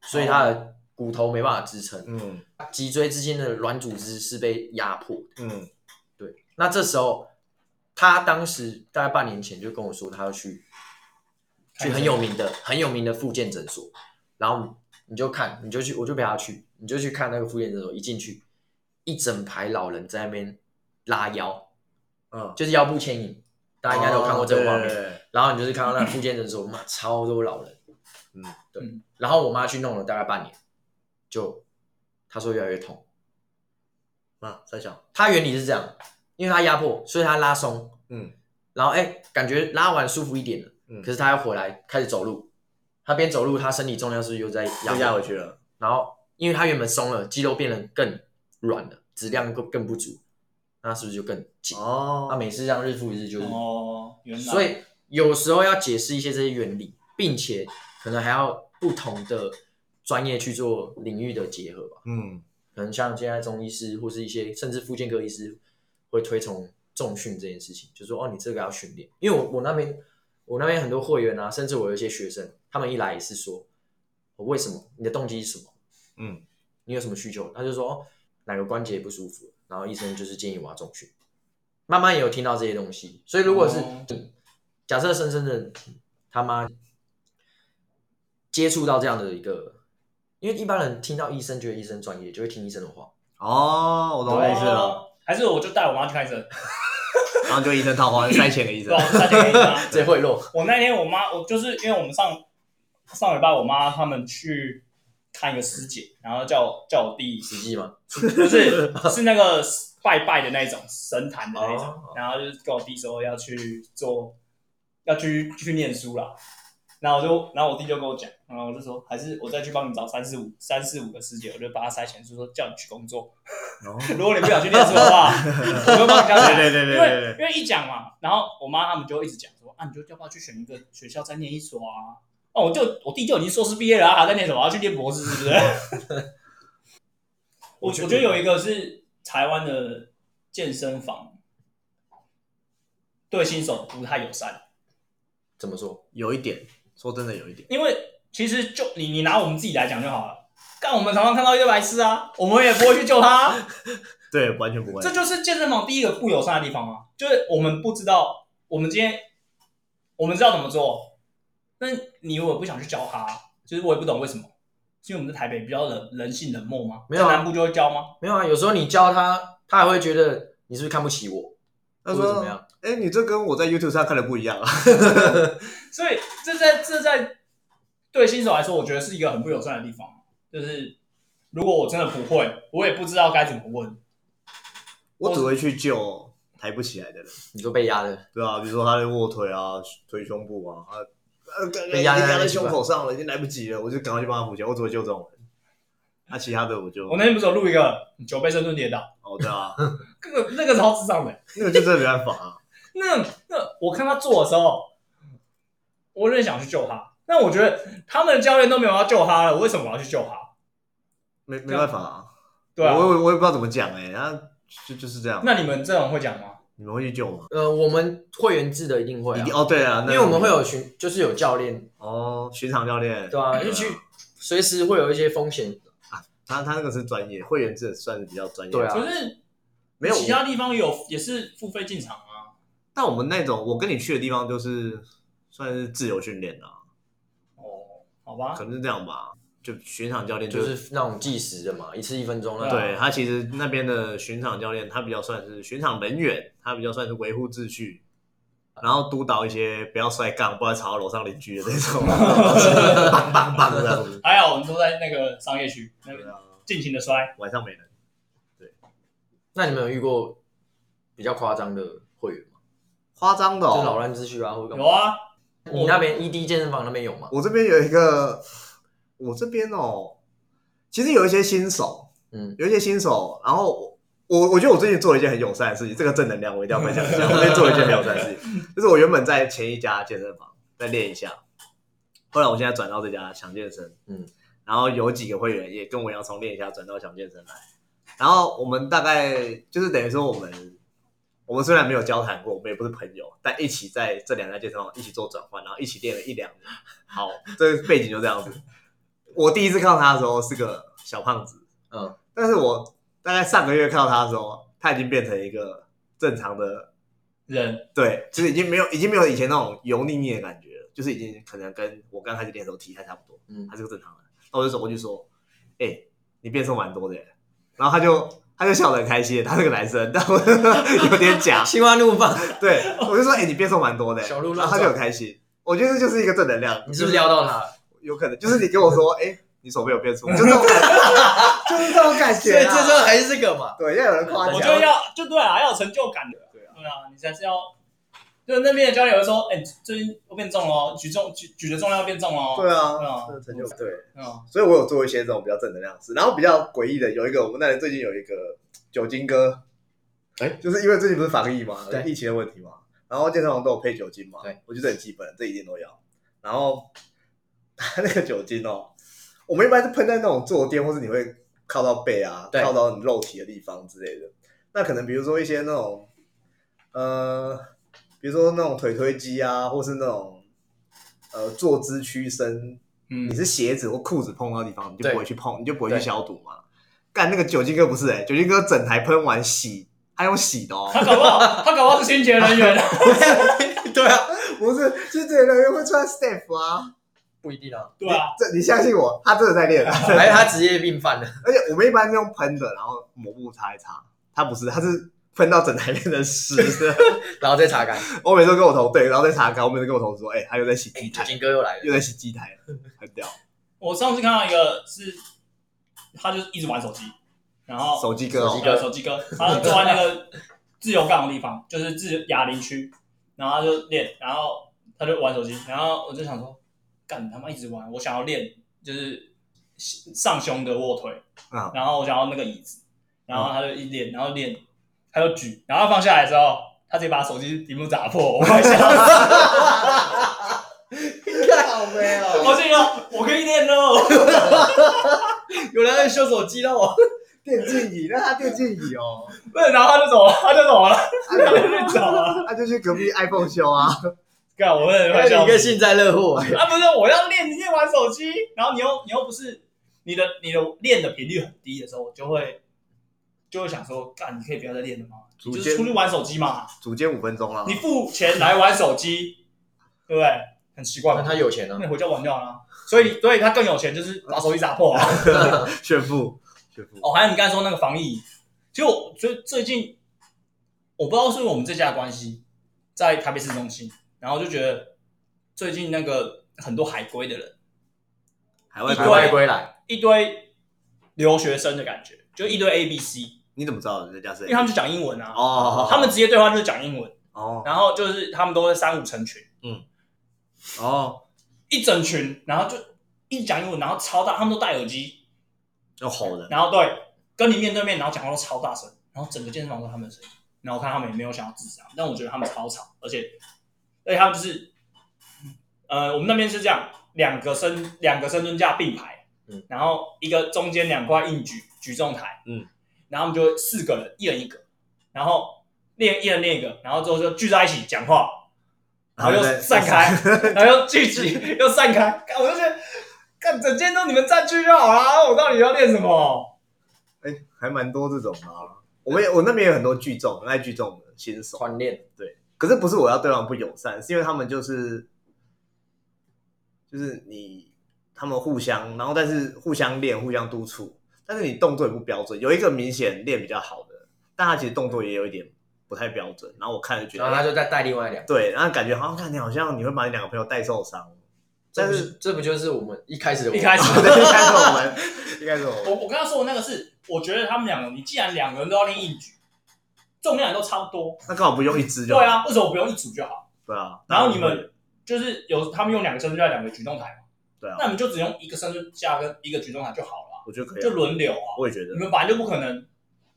C: 所以她的骨头没办法支撑，
B: 嗯
C: 脊椎之间的软组织是被压迫的。
B: 嗯
C: 对，那这时候他当时大概半年前就跟我说，他要去去很有名的很有名的复健诊所，然后你就看，你就去，我就陪他去，你就去看那个复健诊所，一进去一整排老人在那边拉腰，
B: 嗯，
C: 就是腰部牵引，大家应该都有看过这个画面。
B: 哦对对对
C: 然后你就是看到那个复健诊所，妈超多老人，
B: 嗯，
C: 对
A: 嗯。
C: 然后我妈去弄了大概半年，就她说越来越痛。
B: 啊，在想，
C: 它原理是这样，因为他压迫，所以他拉松，
B: 嗯。
C: 然后哎、感觉拉完舒服一点了，
B: 嗯，
C: 可是他要回来开始走路，他边走路，他身体重量是不是又在压
B: 回去了，
C: 然后因为他原本松了，肌肉变得更软了，质量更更不足，那是不是就更紧？
B: 哦。
C: 那每次这样日复一日就是，
A: 哦，原来，
C: 所以有时候要解释一些这些原理，并且可能还要不同的专业去做领域的结合吧。
B: 嗯。
C: 可能像现在中医师或是一些甚至复健科医师会推崇重训这件事情，就说哦，你这个要训练。因为我我那边我那边很多会员啊，甚至我有一些学生，他们一来也是说，我为什么？你的动机是什么？
B: 嗯
C: 你有什么需求？他就说哦，哪个关节不舒服，然后医生就是建议我要重训。慢慢也有听到这些东西，所以如果是
A: 哦
C: 假设深深的他妈接触到这样的一个，因为一般人听到医生觉得医生专业，就会听医生的话。
B: 哦，我懂意思了，
A: 还是我就带我妈去看医生，
B: 然后就医生套话，塞钱给医生
A: 对吧？，三千给你妈。
C: 这贿赂，
A: 我那天我妈，我就是因为我们上上礼拜我妈他们去看一个师姐，然后叫我叫我弟，
C: 实际嘛，
A: 不是是那个拜拜的那种神坛的那种，
C: 哦
A: 然后就是跟我弟说要去做，要去去念书啦。然后我就，然后我弟就跟我讲，然后我就说，还是我再去帮你找三四五三四五个师姐，我就把他塞钱，就说叫你去工作。
B: 哦
A: 如果你不想去念书的话，我就帮你加钱。
B: 对对对对
A: 因为
B: 对对
A: 因为一讲嘛，然后我妈他们就一直讲说，啊，你就要不要去选一个学校再念一所啊？哦，我就我弟就已经硕士毕业了，还在念什么？要去念博士，是不是？我我觉得有一个是台湾的健身房对新手不太友善，
C: 怎么说？
B: 有一点，说真的有一点。
A: 因为其实就你你拿我们自己来讲就好了。但我们常常看到一堆白痴啊，我们也不会去救他啊、
B: 对，完全不会。
A: 这就是健身房第一个不友善的地方啊，就是我们不知道，我们今天我们知道怎么做，那你如果不想去教他，就是我也不懂为什么，是因为我们在台北比较人人性冷漠吗？
C: 没有啊
A: 在南部就会教吗？
C: 没有啊，有时候你教他，他还会觉得你是不是看不起我，
B: 他说
C: 或者怎么样？：“
B: 哎，你这跟我在 YouTube 上看的不一样啊。
A: 所以这在这在对新手来说，我觉得是一个很不友善的地方，就是如果我真的不会，我也不知道该怎么问。”
B: 我只会去救抬不起来的人，
C: 你说被压的，
B: 对啊，比如说他的卧推啊、推胸部啊，他呃
C: 被压在
B: 胸口上了，已经来不及了，我就赶快去帮他扶起来。我只会救这种人，那、其他的我就
A: 我那天不是有录一个九倍深蹲跌倒，
B: 哦，对啊，
A: 那个那个超智障的。
B: 那个就真的没办法啊。
A: 那那我看他做的时候，我有点想去救他，但我觉得他们的教练都没有要救他了，我为什么我要去救他？
B: 没没办法啊，
A: 对啊，
B: 我我我也不知道怎么讲哎、他就就是这样。
A: 那你们这种会讲吗？
B: 你们会去救吗？
C: 呃，我们会员制的一定会啊
B: 一定，哦，对啊，
C: 因为我们会有巡，就是有教练，
B: 哦巡场教练，
C: 对啊，就去随时会有一些风险啊，
B: 他他那个是专业会员制，算是比较专业。
C: 对啊
A: 可是
B: 没有
A: 其他地方有也是付费进场啊。
B: 但我们那种我跟你去的地方就是算是自由训练啊，
A: 哦，好吧
B: 可，能是这样吧。就巡场教练
C: 就是那种计时的嘛，一次一分钟那种。
B: 对他其实那边的巡场教练，他比较算是巡场人员，他比较算是维护秩序，然后督导一些不要摔杠，不然吵到楼上邻居的那种，棒棒棒这样子。
A: 还好我们都在那个商业区，那尽情的摔。
B: 晚上没人。
C: 对那你们有遇过比较夸张的会员吗？
B: 夸张的
C: 就扰
B: 哦，
C: 乱秩序啊，或者干嘛
A: 有啊，
C: 你那边 ED 健身房那边有吗？
B: 我这边有一个，我这边哦，其实有一些新手，
C: 嗯，
B: 有一些新手，然后我我觉得我最近做了一件很友善的事情，这个正能量我一定要分享一下。我最近做了一件很友善的事情，就是我原本在前一家健身房再练一下，后来我现在转到这家强健身，
C: 嗯，
B: 然后有几个会员也跟我一样从练一下转到强健身来，然后我们大概就是等于说我们我们虽然没有交谈过，我们也不是朋友，但一起在这两家健身房一起做转换，然后一起练了一两年。好，这个背景就这样子。我第一次看到他的时候是个小胖子，
C: 嗯，
B: 但是我大概上个月看到他的时候，他已经变成一个正常的，
A: 人
B: 对，就是已经没有已经没有以前那种油腻腻的感觉了，就是已经可能跟我刚开始练的时候体态差不多，
C: 嗯
B: 他是个正常人。那我就走过去说：“哎、你变瘦蛮多的耶。”然后他就他就笑得很开心，他是个男生，但我 有点假，
C: 心花怒放，
B: 对我就说：“哎、你变瘦蛮多的。”
C: 小鹿乱
B: 然后他就很开心。我觉得这就是一个正能量，
C: 你是不是撩到他了？
B: 有可能就是你跟我说：“哎、你手背有变粗。”就这种感觉，就是这种感
C: 所以
B: 觉、啊。
C: 这时候还是这个嘛，
B: 对，要有人夸奖。
A: 我觉得要就对啊，要有成就感的。
B: 对啊
A: 对啊，你才是要。就那边的教练会说：“哎、最近又变重了哦，举重举举的重量要变重了哦。”
B: 对啊，
A: 对啊
B: 这个成就感对。
A: 嗯，
B: 所以我有做一些这种比较正能量的事。然后比较诡异的有一个，我们那里最近有一个酒精哥，
C: 哎
B: 就是因为最近不是防疫嘛，疫情的问题嘛，然后健身房都有配酒精嘛，
C: 对，
B: 我觉得很基本，这一定都要。然后 他那个酒精哦，我们一般是喷在那种坐垫或是你会靠到背啊，靠到你肉体的地方之类的。那可能比如说一些那种，呃，比如说那种腿推机啊，或是那种呃坐姿屈伸，
A: 嗯
B: 你是鞋子或裤子碰到的地方，你就
C: 对
B: 不会去碰，你就不会去
C: 对
B: 消毒嘛。干那个酒精哥不是哎、酒精哥整台喷完洗，他用洗的哦，
A: 他搞不好他搞不好是清洁人员。
C: 对啊，
B: 不是，清洁人员会穿 staff 啊。
C: 不一定啊，
A: 对啊，
B: 这你相信我，他真的在练，
C: 还是他职业病犯了，
B: 而且我们一般是用喷的，然后抹布擦一擦，他不是，他是喷到整台变成湿的。
C: 然后再擦干，
B: 我每次都跟我同对，然后再擦干，我每次跟我同事说，哎、他又在洗机台，
C: 酒精哥又来了，
B: 又在洗机台了，很屌。
A: 我上次看到一个是，他就是一直玩手机，然后
B: 手机哥、哦。
C: 手机，
A: 对手机哥，他就坐在那个自由杠的地方，就是自哑铃区，然后他就练，然后他就玩手机，然后我就想说，干他妈一直玩，我想要练就是上胸的卧推，
B: 啊。
A: 然后我想要那个椅子，然后他就一练，然后练，他就举，然后放下来之后，他直接把手机屏幕砸破，我快笑死。
C: 好没有，
A: 我心说，我可以练哦。
C: 有人在修手机喽。
B: 电竞椅，那他电竞椅哦，
A: 不是，然后他就走了，他就走了，他就去找了。
B: 他就去隔壁 iPhone 修啊。
A: 干，我真的快
C: 还有
A: 笑死。
C: 一个幸灾乐祸，
A: 啊，不是，我要练，你练玩手机，然后你又你又不是你的你的练的频率很低的时候，我就会就会想说，干，你可以不要再练了吗？你就是出去玩手机嘛，
B: 组间五分钟了
A: 你，付钱来玩手机，对不对？很奇怪
C: 那
A: 嘛。
C: 他有钱呢
A: 那。你回家玩掉了，所以所以他更有钱，就是把手机砸破啊。
B: 炫富，炫富。
A: 哦，还有你刚才说那个防疫，其实我觉得最近我不知道是不是我们这家的关系，在台北市中心，然后就觉得最近那个很多海归的人，
B: 海外
A: 一堆
C: 海外归来，
A: 一堆留学生的感觉，就一堆 A B C，因
B: 你怎么知道人家是？
A: 为他们就讲英文啊，
B: 哦，
A: 他们直接对话就是讲英文，
B: 哦。
A: 然后就是他们都是三五成群，嗯。
B: 哦，
A: 一整群，然后就一直讲英文，然后超大，他们都戴耳机，
B: 要吼的，
A: 然后对跟你面对面，然后讲话都超大声，然后整个健身房都是他们的声音，然后我看他们也没有想要自杀，但我觉得他们超吵，而且而且他们就是，呃，我们那边是这样，两个深两个深蹲架并排，
C: 嗯，
A: 然后一个中间两块硬举举重台，
B: 嗯，
A: 然后我们就四个人，一人一个，然后练一人练一个，然后之后就聚在一起讲话，然后又散开，然后又聚集又散开，干我就觉得，看整间都你们占据就好啦，我到底要练什么？
B: 哎，还蛮多这种的啊。我们也我那边有很多聚众，很爱聚众的新手，
C: 团练，对
B: 可是不是我要对他们不友善，是因为他们就是就是你他们互相，然后但是互相练、互相督促，但是你动作也不标准。有一个明显练比较好的，但他其实动作也有一点不太标准。然后我看就觉得，
C: 然后他就再带另外两个。
B: 对，然后感觉好像看你好像你会把你两个朋友带受伤，
C: 这不
B: 但是
C: 是这不就是我们一开始的我
A: 一开始
B: 对，一开始我们 一开始我们
A: 我我刚刚说的那个是，我觉得他们两个，你既然两个人都要练硬举，重量也都差不多，
B: 那刚好不用一支就好
A: 对，啊，为什么不用一组就好？
B: 对啊。
A: 然后你们就是有他们用两个深蹲架、两个举重台嘛，
B: 对啊
A: 那，你们就只用一个深蹲架跟一个举重台就好了啊，
B: 我觉得可以啊，
A: 就轮流啊。
B: 我也觉得
A: 你。们本来就不可能，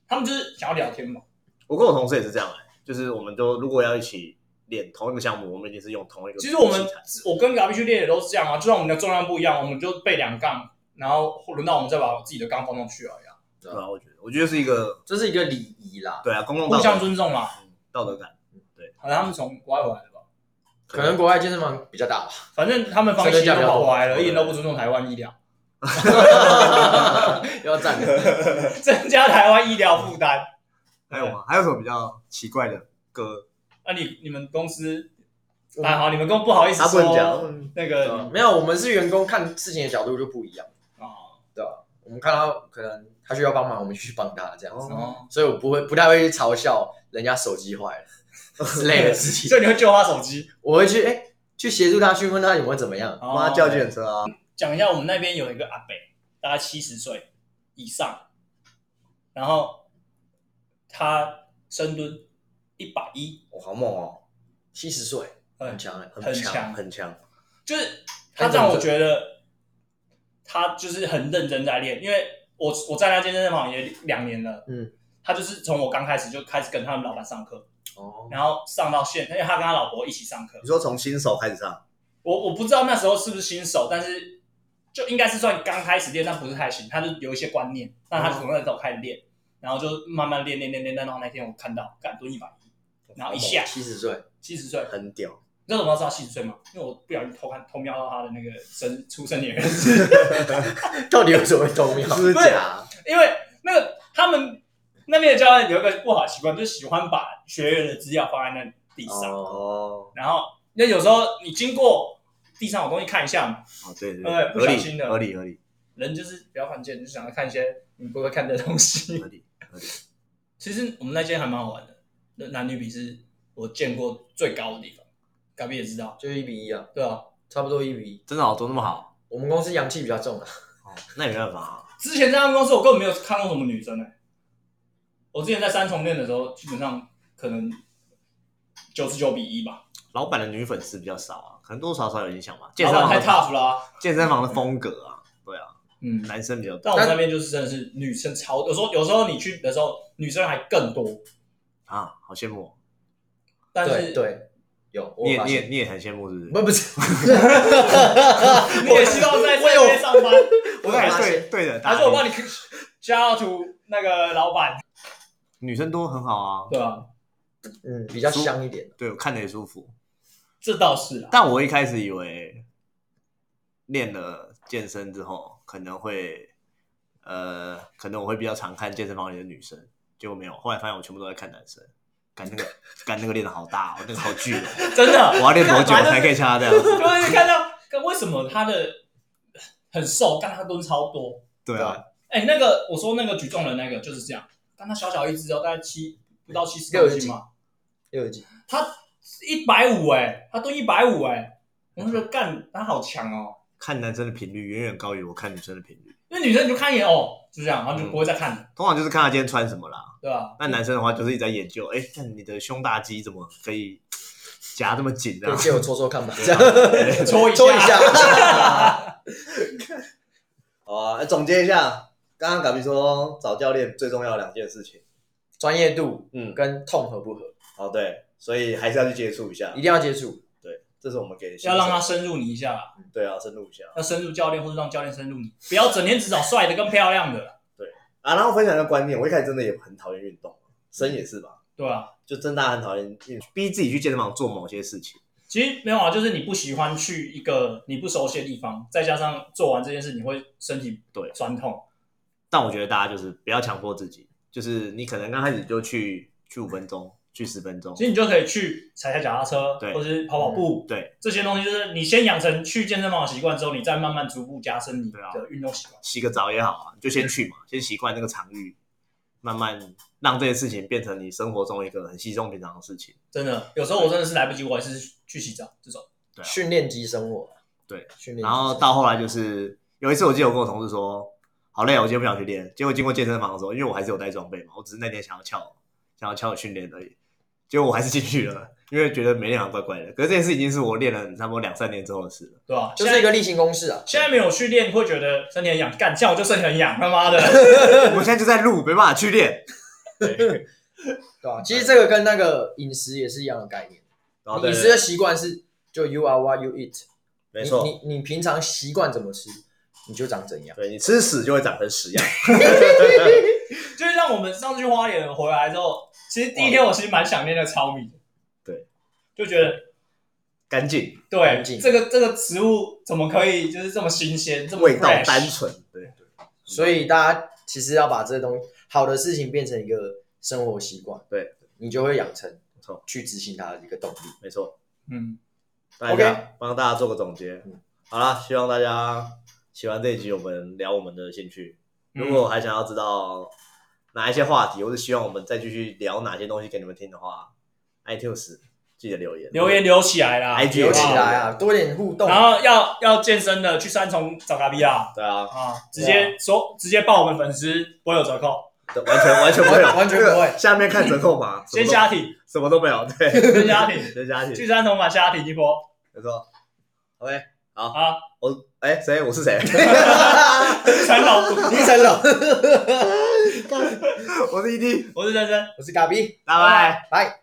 A: 他们就是想要聊天嘛。
B: 我跟我同事也是这样来，就是我们都如果要一起练同一个项目，我们一定是用同一个。
A: 其实我们我跟嘎比去练也都是这样啊，就算我们的重量不一样，我们就背两杠，然后轮到我们再把自己的杠放上去而已啊，
B: 对啊，我觉得我觉得是一个
C: 这是一个礼仪啦，
B: 对啊，公共道
A: 互相尊重嘛。
B: 嗯道德感。
A: 对好像他们从国外回来的吧，
C: 可能国外健身房比较大吧。
A: 反正他们防疫期都跑回来了，一点都不尊重台湾医疗，
C: 要赞的，
A: 增加台湾医疗负担。
B: 还有吗？还有什么比较奇怪的歌？
A: 那你你们公司，啊好，你们公不好意思
B: 他不能讲
A: 说
B: 嗯
A: 那个
C: 没有，我们是员工，看事情的角度就不一样，
A: 啊
C: 对吧？我们看到可能他需要帮忙，我们去帮他这样子，
A: 哦，
C: 所以我不会不太会去嘲笑人家手机坏了 之类的事情，
A: 所以你会救他手机。
C: 我会去哎去协助他，去问他有没有怎么样。
A: 哦
B: 帮他叫计程车啊！
A: 讲一下，我们那边有一个阿伯，大概七十岁以上，然后他深蹲一百一，
B: 我好猛哦，
C: 七十岁，
A: 很
C: 很强哎，
B: 很强，
A: 很强。
B: 很强。
A: 就是他让我觉得他就是很认真在练，因为我我在那间健身房也两年了，
C: 嗯，
A: 他就是从我刚开始就开始跟他们老板上课，
C: 哦，
A: 然后上到现，因为他跟他老婆一起上课。
B: 你，说从新手开始上，
A: 我我不知道那时候是不是新手，但是就应该是算刚开始练，但不是太行，他就有一些观念，那他从那时候开始练，然后就慢慢练练练练，练到那天我看到敢蹲一百一，然后一下
C: 七十岁，
A: 七十岁，
B: 很屌。
A: 你知道怎么知道他七十岁吗？因为我不小心偷看偷瞄到他的那个生出生年月日，
C: 到底有什么偷瞄？
B: 是不是假？
A: 因为那个他们那边的教练有一个不好的习惯，就是喜欢把学员的资料放在那地上，
C: 哦，
B: 哦
A: 然后那有时候你经过地上有东西看一下嘛，
B: 哦，对对
A: 对不
B: 合理
A: 小心的
B: 合理合理
A: 人就是比较犯贱，就想要看一些你不会看的东西
B: 合。理合理。
A: 其实我们那间还蛮好玩的，那男女比是我见过最高的地方，嘎比也知道，
C: 就一比一啊，
A: 对啊。
C: 差不多一比一。
B: 真的好做那么好？
C: 我们公司阳气比较重啊，
B: 哦，那也没办法啊。
A: 之前在他们公司，我根本没有看过什么女生哎、我之前在三重练的时候，基本上可能九十九比一吧。
B: 老板的女粉丝比较少啊，可能多多少少有影响吧。健身
A: 老板太
B: 房的
A: tough 了啊、
B: 健身房的风格啊，对啊，
A: 嗯，
B: 男生比较多。
A: 但我们那边就是真的是女生超，有时候有时候你去的时候，女生还更多，
B: 啊，好羡慕哦。
A: 但是
C: 对对，有我
B: 你也
C: 发，
B: 你也你也很羡慕是不是？
C: 不不是，
A: 你也希望在这边上班，
B: 我
C: 有
B: 对对的，
A: 还是我帮你 out to 那个老板，
B: 女生多很好啊，
A: 对啊？
C: 嗯，比较香一点。
B: 对我看着也舒服。
A: 这倒是啦，
B: 但我一开始以为练了健身之后可能会呃，可能我会比较常看健身房里的女生，结果没有。后来发现我全部都在看男生，干那个 干那个练的好大、哦，那个好巨哦，
A: 真的，
B: 我要练多久才可以像他这样子？
A: 就会看到，跟为什么他的很瘦，但他蹲超多。
B: 对啊，
A: 哎、那个我说那个举重的那个就是这样，但他小小一只哦，大概七不到七十
C: 六
A: 斤嘛，
C: 六斤，
A: 他一百五哎，他蹲一百五哎，我就觉得干他好强哦，
B: 看男生的频率远远高于我看女生的频率。
A: 因为女生你就看一眼哦，就这样，然后就不会再看了，
B: 通常就是看他今天穿什么啦。
A: 对吧？
B: 那男生的话就是一直在研究，哎、看你的胸大肌怎么可以夹这么紧这样？
C: 可以借我搓搓看吧，这样。
A: 搓 一
C: 搓一下。
B: 好啊，那总结一下，刚刚嘎比说找教练最重要的两件事情，
C: 专业度
B: 嗯，
C: 跟痛合不合，
B: 哦对，所以还是要去接触一下。
C: 一，定要接触。
B: 对，这是我们给的
A: 要让他
B: 手
A: 深入你一下。啦，
B: 对啊深入一下。
A: 要深入教练或者让教练深入你，不要整天只找帅的跟漂亮的。啦，
B: 啊，然后分享一个观念，我一开始真的也很讨厌运动，生也是吧，
A: 对啊？
B: 就真的大家很讨厌运，逼自己去健身房做某些事情，
A: 其实没有啊，就是你不喜欢去一个你不熟悉的地方，再加上做完这件事，你会身体
B: 对。
A: 酸痛。
B: 但我觉得大家就是不要强迫自己，就是你可能刚开始就去去五分钟，去十分钟
A: 其，实你就可以去踩踩脚踏车，
B: 对
A: 或者是跑跑步，
B: 对，
A: 这些东西就是你先养成去健身房的习惯之后，你再慢慢逐步加深你
B: 对啊
A: 的运动习惯。
B: 洗个澡也好啊，就先去嘛，先习惯那个场域，慢慢让这件事情变成你生活中一个很稀松平常的事情。
A: 真的，有时候我真的是来不及，我还是去洗澡这种。
B: 对啊
C: 训练机生活。
B: 对，
C: 训练机生活。
B: 然后到后来就是有一次，我记得我跟我同事说，好累啊，我今天不想去练。结果经过健身房的时候，因为我还是有带装备嘛，我只是那天想要翘，想要翘训练而已。结果我还是进去了，因为觉得没练好怪怪的。可是这件事已经是我练了差不多两三年之后的事了。
A: 对吧？
C: 就是一个例行公事啊。
A: 现在没有去练，会觉得身体很痒，干叫我就身体很痒，他妈的。
B: 我现在就在录，没办法去练。
C: 对 吧？其实这个跟那个饮食也是一样的概念。
B: 然后
C: 你饮食的习惯是就 you are what you eat，
B: 没错，
C: 你你你平常习惯怎么吃，你就长怎样。
B: 对你吃屎就会长成屎样。
A: 就是像我们上次去花莲回来之后，其实第一天我其实蛮想念那个糙米的。
B: 对，
A: 就觉得
B: 干净，
A: 对
C: 干净
A: 这个这个植物怎么可以就是这么新鲜，这么
B: 味道
A: fresh
B: 单纯。对，
C: 所以大家其实要把这东西好的事情变成一个生活习惯，
B: 对，
C: 你就会养成
B: 没错，
C: 去执行它的一个动力。
B: 没错。
A: 嗯，
B: 大
C: OK
B: 家帮大家做个总结
C: 嗯。
B: 好啦，希望大家喜欢这一集，我们聊我们的兴趣。如果还想要知道哪一些话题，或是希望我们再继续聊哪些东西给你们听的话，iTunes 记得留言，
A: 留言留起来啦
B: IG
C: 留起来啊，多点互动。
A: 然后要要健身的去三重找咖比啊
B: 对啊，
A: 啊，直接说直接报我们粉丝不会有折扣，
B: 对完全完全不会有，
C: 完全不会。
B: 下面看折扣码，
A: 先虾体，
B: 什么都没有，对，
A: 先虾体，
B: 先加体，
A: 去三重买虾体一波。
B: 没错。OK，
A: 啊，
B: 我哎谁？我是谁？
A: 陈老，
C: 你成了，
B: 我是 ED，
A: 我是珊珊。
C: 我是嘎比，
B: 拜拜。
C: 拜。